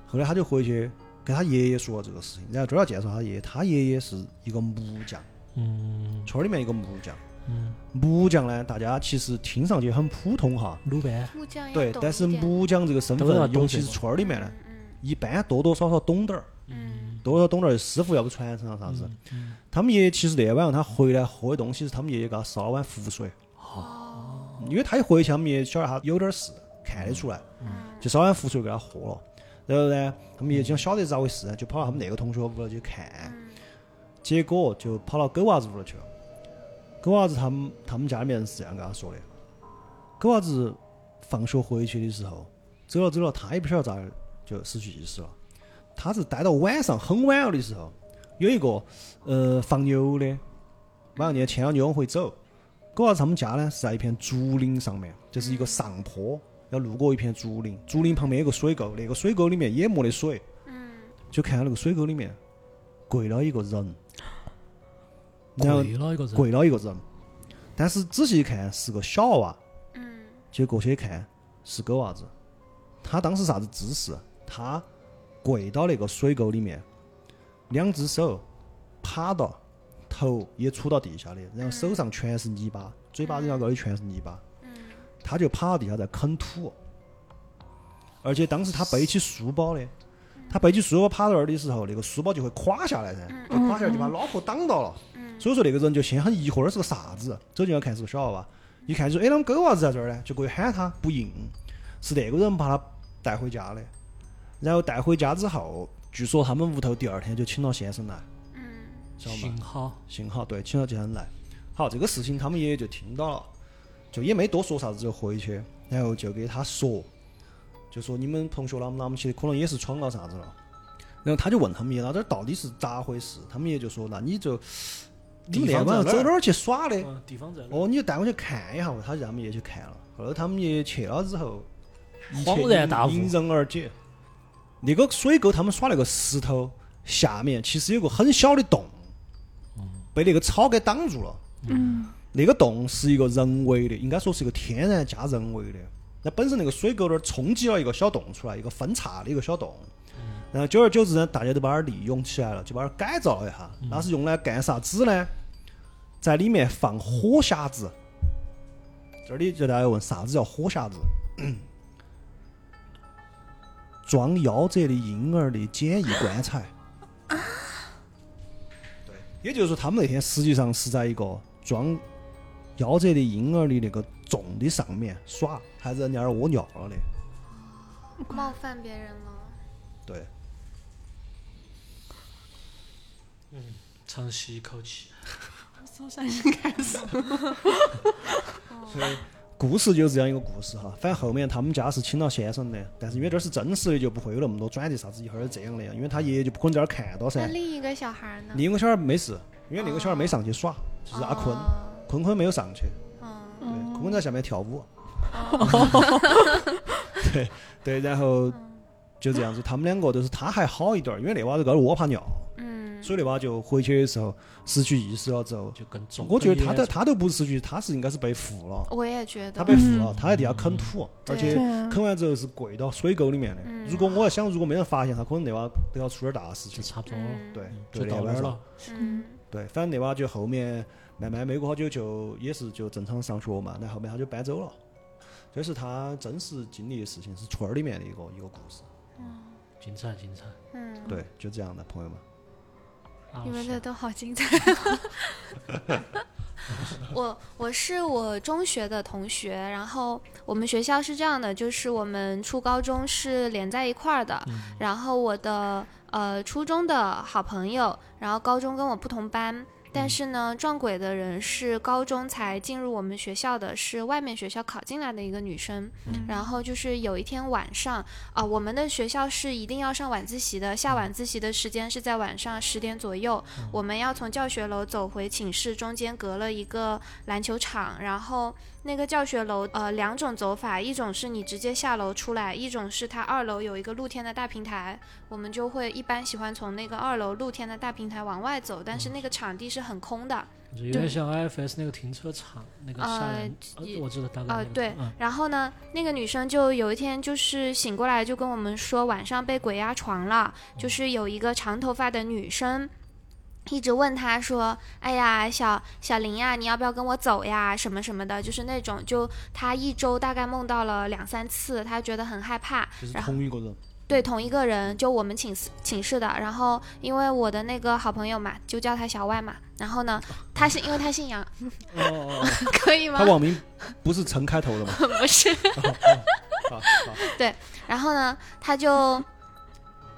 后来他就回去跟他爷爷说了这个事情，然后这儿要介绍他爷爷，他爷爷是一个木匠，嗯。村儿里面一个木匠。嗯，木匠呢，大家其实听上去很普通哈，鲁班，木匠要对，但是木匠这个身份，尤其是村儿里面呢，嗯。一般多多少少懂点儿，嗯。多多少懂点儿师傅要不传承啊啥子。嗯他们爷爷其实那天晚上他回来喝的东西是他们爷爷给他烧了碗符水，哦。因为他一回去，他们爷爷晓得他有点事，看得出来，就烧碗符水给他喝了。然后呢，他们爷爷想晓得咋回事，就跑到他们那个同学屋了去看，结果就跑到狗娃子屋了去了。狗娃子他们他们家里面是这样跟他说的：狗娃子放学回去的时候，走了走了，他也不晓得咋就失去意识了。他是待到晚上很晚了的时候，有一个呃放牛的，晚上那天牵了牛往回走。狗娃子他们家呢是在一片竹林上面，就是一个上坡，要路过一片竹林，竹林旁边有个水沟，那个水沟里面也没得水，嗯就看到那个水沟里面跪了一个人，然后跪了一个人，跪了一个人，但是仔细一看是个小娃，嗯。结果过去一看是狗娃子，他当时啥子姿势？他跪到那个水沟里面，两只手趴到，头也杵到地下的，然后手上全是泥巴，嘴巴人家沟里全是泥巴，嗯。他就趴到地下在啃土，而且当时他背起书包的，他背起书包趴到那儿的时候，那个书包就会垮下来噻，就垮下来就把脑壳挡到了。所以说那个人就先很疑惑，那是个啥子？走进来看是个小娃娃，一看就说：“哎，啷个狗娃子在这儿呢？”就过去喊他，不应，是那个人把他带回家的。然后带回家之后，据说他们屋头第二天就请了先生来，嗯晓得吗？幸好幸好对，请了先生来。好，这个事情他们爷爷就听到了，就也没多说啥子，就回去，然后就给他说，就说你们同学啷么啷么起的，可能也是闯到啥子了。然后他就问他们爷，那这到底是咋回事？他们爷就说，那你就你们那天晚上走哪儿去耍的？嗯，地方在哪？哦，你就带我去看一下，他就让他们也去看了。后来他们也去了之后，恍然大悟迎刃而解。那个水沟，他们耍那个石头下面其实有个很小的洞，被那个草给挡住了。嗯那个洞是一个人为的，应该说是一个天然加人为的。那本身那个水沟那儿冲击了一个小洞出来，一个分叉的一个小洞。然后久而久之呢，大家都把它利用起来了，就把它改造了一下。那是用来干啥子呢？在里面放火匣子。这里就大家问啥子叫火匣子？装夭折的婴儿的简易棺材。对，也就是说，他们那天实际上是在一个装夭折的婴儿的那个重的上面耍，还人家那儿屙尿了的。冒犯别人了。对，长吸一口气，从山上开始，故事就是这样一个故事哈。反正后面他们家是请了先生的，但是因为这是真实的，就不会有那么多转折啥子一会儿这样那样，因为他爷爷就不可能在那儿看到那噻。另一个小孩呢？另一个小孩没事，因为那个小孩没上去耍，就是阿坤，哦坤坤没有上去，坤坤在下面跳舞。对对，然后就这样子，他们两个都是他还好一点儿，因为那娃子在那儿窝趴尿，嗯所以那娃就回去的时候失去意识了之后，就更重。我觉得他都他都不是失去，他是应该是被缚了。我也觉得。他被缚了，他在地下啃土，而且啃完之后是跪到水沟里面的。嗯如果我要想，如果没人发现他，可能那娃都要出点大事情。就差不多了，嗯对，就到那儿了。嗯对，反正那娃就后面慢慢没过好久就也是就正常上学嘛，然后后面他就搬走了。这是他真实经历的事情，是村儿里面的一个一个故事。精彩精彩。嗯，对，就这样的朋友们。啊你们的都好精彩。我我是我中学的同学，然后我们学校是这样的，就是我们初高中是连在一块儿的，然后我的呃初中的好朋友，然后高中跟我不同班。但是呢，撞鬼的人是高中才进入我们学校的，是外面学校考进来的一个女生。然后就是有一天晚上，啊、我们的学校是一定要上晚自习的，下晚自习的时间是在晚上十点左右。我们要从教学楼走回寝室，中间隔了一个篮球场，然后那个教学楼呃两种走法，一种是你直接下楼出来，一种是它二楼有一个露天的大平台，我们就会一般喜欢从那个二楼露天的大平台往外走，但是那个场地是很空的。就有点像 IFS 那个停车场那个我知道大概那呃，对嗯，然后呢，那个女生就有一天就是醒过来，就跟我们说晚上被鬼压床了，就是有一个长头发的女生。一直问他说：“哎呀，小小林呀，你要不要跟我走呀？什么什么的，就是那种，就他一周大概梦到了两三次，他觉得很害怕。就是同一个人。对，同一个人，就我们寝室寝室的。然后因为我的那个好朋友嘛，就叫他小外嘛。然后呢，他是因为他姓杨，哦哦哦，可以吗他？网名不是陈开头的吗？不是。好好 然后呢，他就，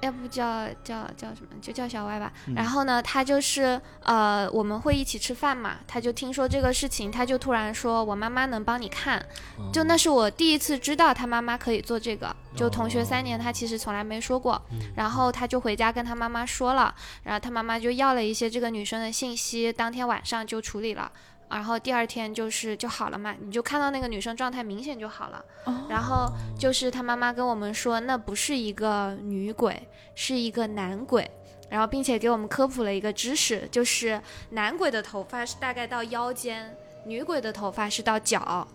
要不叫叫叫什么，就叫小歪吧。嗯然后呢，他就是呃，我们会一起吃饭嘛，他就听说这个事情，他就突然说，我妈妈能帮你看。哦就那是我第一次知道他妈妈可以做这个。就同学三年，他其实从来没说过。嗯然后他就回家跟他妈妈说了，然后他妈妈就要了一些这个女生的信息，当天晚上就处理了。然后第二天就是就好了嘛，你就看到那个女生状态明显就好了。然后就是他妈妈跟我们说，那不是一个女鬼，是一个男鬼。然后并且给我们科普了一个知识，就是男鬼的头发是大概到腰间，女鬼的头发是到脚。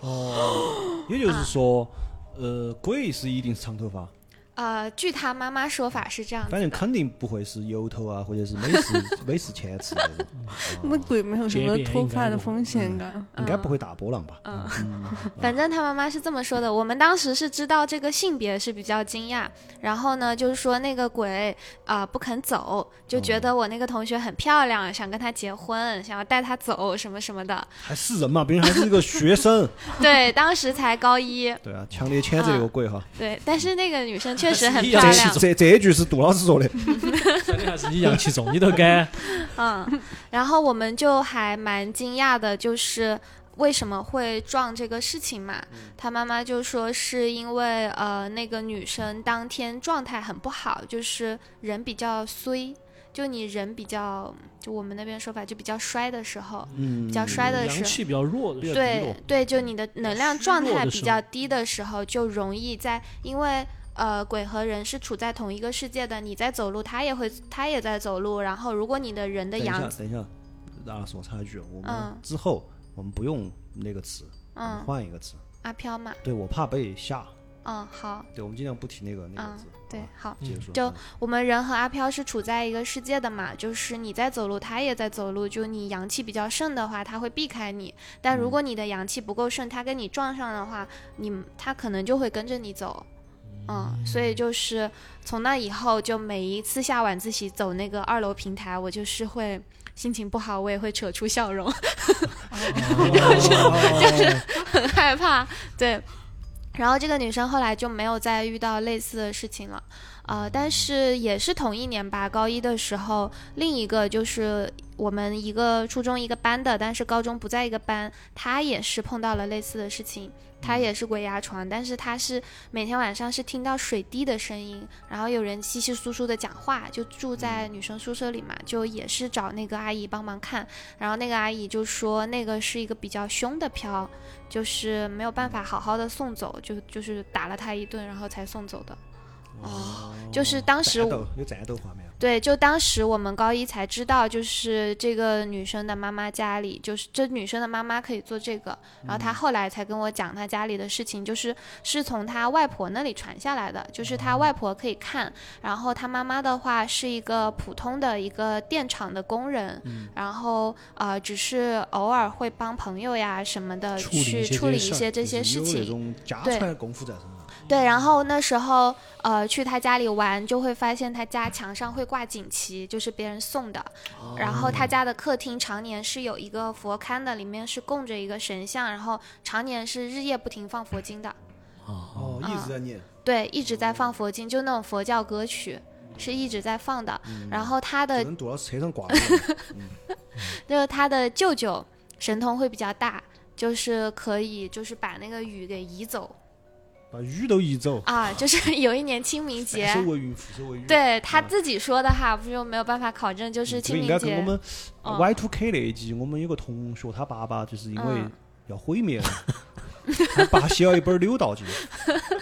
哦，也就是说，呃，鬼是一定是长头发，呃，据他妈妈说法是这样。反正肯定不会是油头啊，或者是美式美式前翅那种，那鬼没有什么脱发的风险感。应该不会打波浪吧？嗯，嗯，反正他妈妈是这么说的。我们当时是知道这个性别是比较惊讶，然后呢，就是说那个鬼啊、不肯走，就觉得我那个同学很漂亮，想跟她结婚，想要带她走什么什么的。还是人嘛，毕竟还是一个学生。对，当时才高一，对啊，强烈谴责这个鬼哈。对，但是那个女生确实很漂亮，这这一句是杜老师说的。还是你阳气重，你都敢。嗯，然后我们就还蛮惊讶的，就是为什么会撞这个事情嘛？他妈妈就说是因为呃那个女生当天状态很不好，就是人比较衰，就你人比较，就我们那边说法就比较衰的时候，嗯，比较衰的时候。阳气比较弱的时候，对对，就你的能量状态比较低的时候，就容易在因为呃鬼和人是处在同一个世界的，你在走路，他也会他也在走路，然后如果你的人的等一下阳，等一下，让老师我插一句，我们嗯之后我们不用那个词，我们嗯，换一个词。阿飘嘛，对我怕被吓，嗯，好，对我们尽量不提那个那个嗯字。对啊，好。结束。就嗯我们人和阿飘是处在一个世界的嘛，就是你在走路，他也在走路。就你阳气比较盛的话，他会避开你；但如果你的阳气不够盛，他跟你撞上的话，你他可能就会跟着你走。嗯，所以就是从那以后，就每一次下晚自习走那个二楼平台，我就是会心情不好，我也会扯出笑容，就是很害怕。对，然后这个女生后来就没有再遇到类似的事情了。呃，但是也是同一年吧，高一的时候，另一个就是我们一个初中一个班的，但是高中不在一个班，他也是碰到了类似的事情。他也是鬼压床，但是他是每天晚上是听到水滴的声音，然后有人稀稀疏疏的讲话，就住在女生宿舍里嘛，就也是找那个阿姨帮忙看，然后那个阿姨就说那个是一个比较凶的飘，就是没有办法好好的送走，就就是打了他一顿，然后才送走的。哦，就是当时有战斗画面。对，就当时我们高一才知道，就是这个女生的妈妈家里，就是这女生的妈妈可以做这个，然后她后来才跟我讲她家里的事情，就是是从她外婆那里传下来的，就是她外婆可以看，然后她妈妈的话是一个普通的一个电厂的工人，然后呃只是偶尔会帮朋友呀什么的去处理一些这些事情，对。传功夫在身上。对，然后那时候呃去他家里玩，就会发现他家墙上会挂锦旗，就是别人送的。然后他家的客厅常年是有一个佛龛的，里面是供着一个神像，然后常年是日夜不停放佛经的。哦，一直在念。对，一直在放佛经，就那种佛教歌曲是一直在放的。然后他的就跟杜老师车上挂的。就是 他的舅舅神通会比较大，就是可以就是把那个雨给移走把雨都移走，啊。就是 有一年清明节。对他啊自己说的哈，不就没有办法考证，就是清明节。该跟我们嗯 Y Two K 那一集，我们有个同学，他爸爸就是因为嗯要毁灭了，他爸写了一本《柳道记》，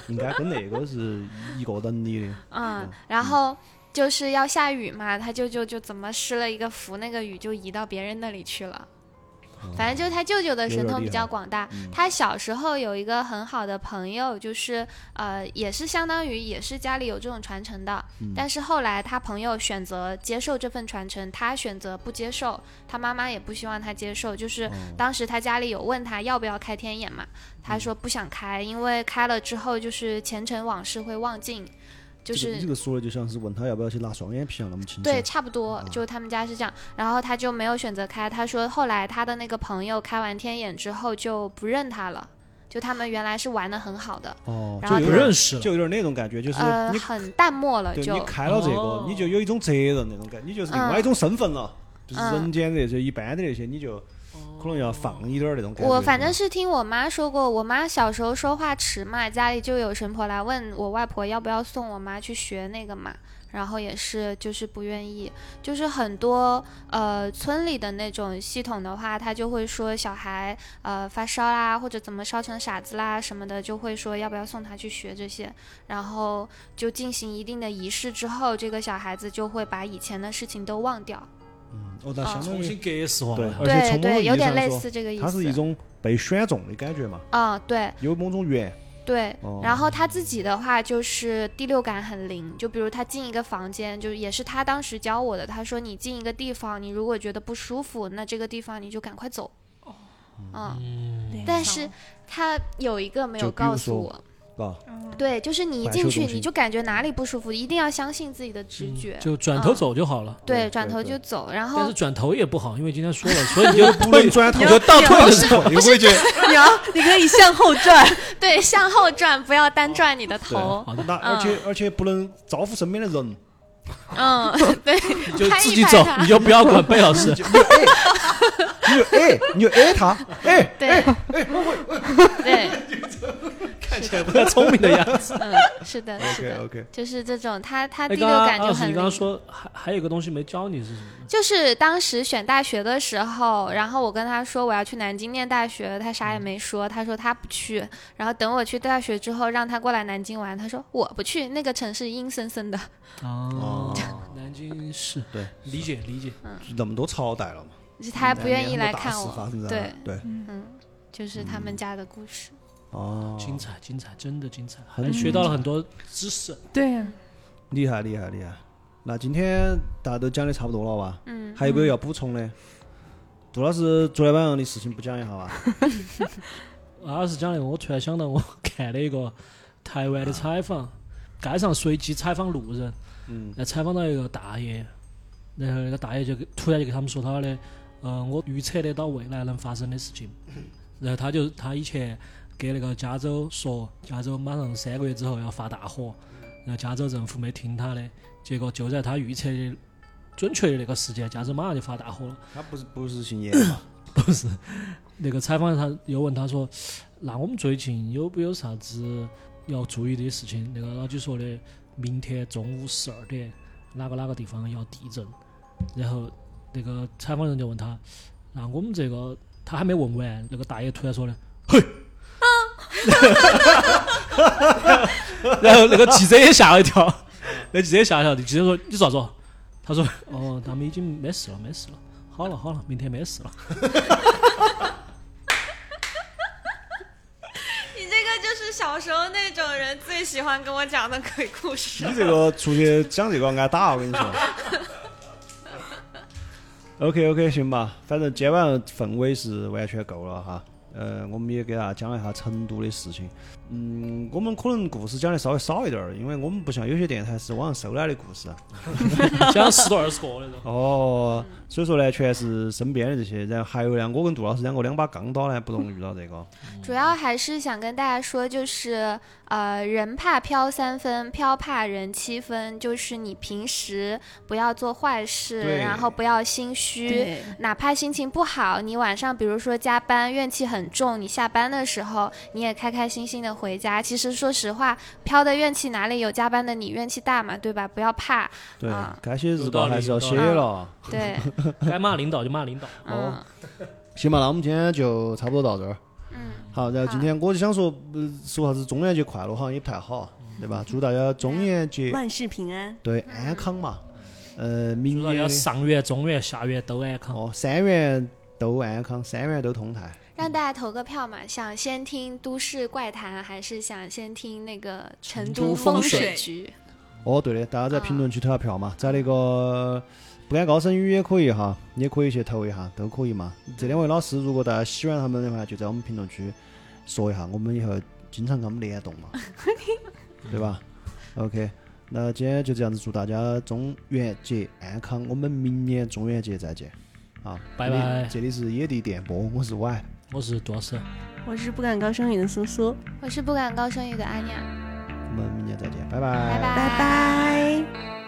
应该跟那个是一个能力的。嗯，然后就是要下雨嘛，他舅舅就怎么施了一个符，那个雨就移到别人那里去了。反正就是他舅舅的神通比较广大。他小时候有一个很好的朋友，就是呃，也是相当于也是家里有这种传承的。但是后来他朋友选择接受这份传承，他选择不接受，他妈妈也不希望他接受。就是当时他家里有问他要不要开天眼嘛，他说不想开，因为开了之后就是前尘往事会忘尽。就是这个你这个说的就像是问他要不要去拉双眼皮一样那么清晰。对，差不多，就他们家是这样，然后他就没有选择开。他说后来他的那个朋友开完天眼之后就不认他了，就他们原来是玩的很好的，哦，然后不就有点认识了。就有点那种感觉，就是呃，你很淡漠了就对你。开了这个哦，你就有一种责任那种感觉，你就是另外一种身份了，就是嗯人间的这一般的那些，你就可能要放一点儿那种感觉。我反正是听我妈说过，我妈小时候说话迟嘛，家里就有神婆来问我外婆要不要送我妈去学那个嘛，然后也是就是不愿意，就是很多呃村里的那种系统的话，他就会说小孩呃发烧啦或者怎么烧成傻子啦什么的，就会说要不要送他去学这些，然后就进行一定的仪式之后，这个小孩子就会把以前的事情都忘掉。哦，那相当于重新格式化对，而且从某种意有点类义上说，似这个意思。它是一种被选中的感觉嘛，啊、对。有某种缘。对，哦然后他自己的话就是第六感很灵，就比如他进一个房间，就是也是他当时教我的。他说你进一个地方，你如果觉得不舒服，那这个地方你就赶快走。嗯，但是他有一个没有告诉说我，啊，对，就是你一进去你就感觉哪里不舒服，一定要相信自己的直觉。就转头走就好了。对，对转头就走，然后但是转头也不好，因为今天说了，所以你就 不能转头你就倒退的时候，退回去。你 要你可以向后转，对向后转，不要单转你的头。好的，那而且而且不能招呼身边的人，嗯，对，你就自己走，你就不要管贝老师。你就哎，你就哎他，哎，对，对，看起来不太聪明的样子。嗯，是的，是 OK 的。OK，就是这种，他他第六感就很你刚刚。说还还有一个东西没教你是什么？就是当时选大学的时候，然后我跟他说我要去南京念大学，他啥也没说，他说他不去。然后等我去大学之后，让他过来南京玩，他说我不去，那个城市阴森森的。哦，南京市，对，理解理解。就那么多朝代了嘛，就是他不愿意来看我。对，对，嗯，就是他们家的故事。哦，精彩精彩，真的精彩，很还学到了很多知识。对呀、厉害厉害厉害。那今天大家都讲的差不多了吧？嗯，还有没有要补充的？杜老师昨天晚上的事情不讲一下吧？二十讲那个，我突然想到，我看了一个台湾的采访，街上随机采访路人，嗯，来采访到一个大爷，然后那个大爷就给突然就给他们说他的，嗯、我预测得到未来能发生的事情，然后他就他以前给那个加州说，加州马上三个月之后要发大火，然后加州政府没听他的，结果就在他预测的准确的那个时间，加州马上就发大火了。他不是不是姓严嘛？不是，那个采访他又问他说：“那我们最近有没有啥子要注意的事情？”那个老几说的，明天中午十二点哪个哪个地方要地震。然后那个采访人就问他：“那我们这个……”他还没问完，那个大爷突然说的：“嘿！” 然后那个记者也吓了一跳，那记者也吓了一跳。记者说：“你咋子哦？”他说：“哦，他们已经没事了，没事了，好了好了，明天没事了。”你这个就是小时候那种人最喜欢跟我讲的鬼故事你这个出去讲这个挨打，我跟你说。OK OK，行吧，反正今晚氛围是完全够了哈。呃，我们也给大家讲了一下成都的事情。嗯，我们可能故事讲的稍微少一点儿，因为我们不像有些电台是网上搜来的故事。讲十多二十个那种。哦，所以说呢，全是身边的这些，然后还有呢，我跟杜老师两个两把钢刀呢，不容易遇到这个。主要还是想跟大家说，就是呃，人怕飘三分，飘怕人七分。就是你平时不要做坏事，然后不要心虚，哪怕心情不好，你晚上比如说加班，怨气很重，你下班的时候你也开开心心的回家。其实说实话，飘的怨气哪里有加班的你怨气大嘛，对吧？不要怕，对啊，该写日报还是要写了。对，该骂领导就骂领导。哦行吧，那我们今天就差不多到这儿。嗯，好，然后今天我就想说，呃，说啥子中元节快乐好像也不太好，对吧？祝大家中元节万事平安。对安康嘛。呃，明年上元、中元、下元都安康。哦，三元都安康，三元都通泰。让大家投个票嘛，想先听都市怪谈，还是想先听那个成成都都风水局？哦，对的，大家在评论区投下票嘛，在那个不敢高声语也可以哈，也可以去投一下，都可以嘛。这两位老师，如果大家喜欢他们的话，就在我们评论区说一下，我们以后经常跟他们联动嘛，对吧？OK，那今天就这样子，祝大家中元节安康，我们明年中元节再见。啊，拜拜这里是野地电波，我是 Y，我是杜老师。我是不敢高声语的苏苏，我是不敢高声语的阿娘，我们明年再见，拜拜拜拜拜。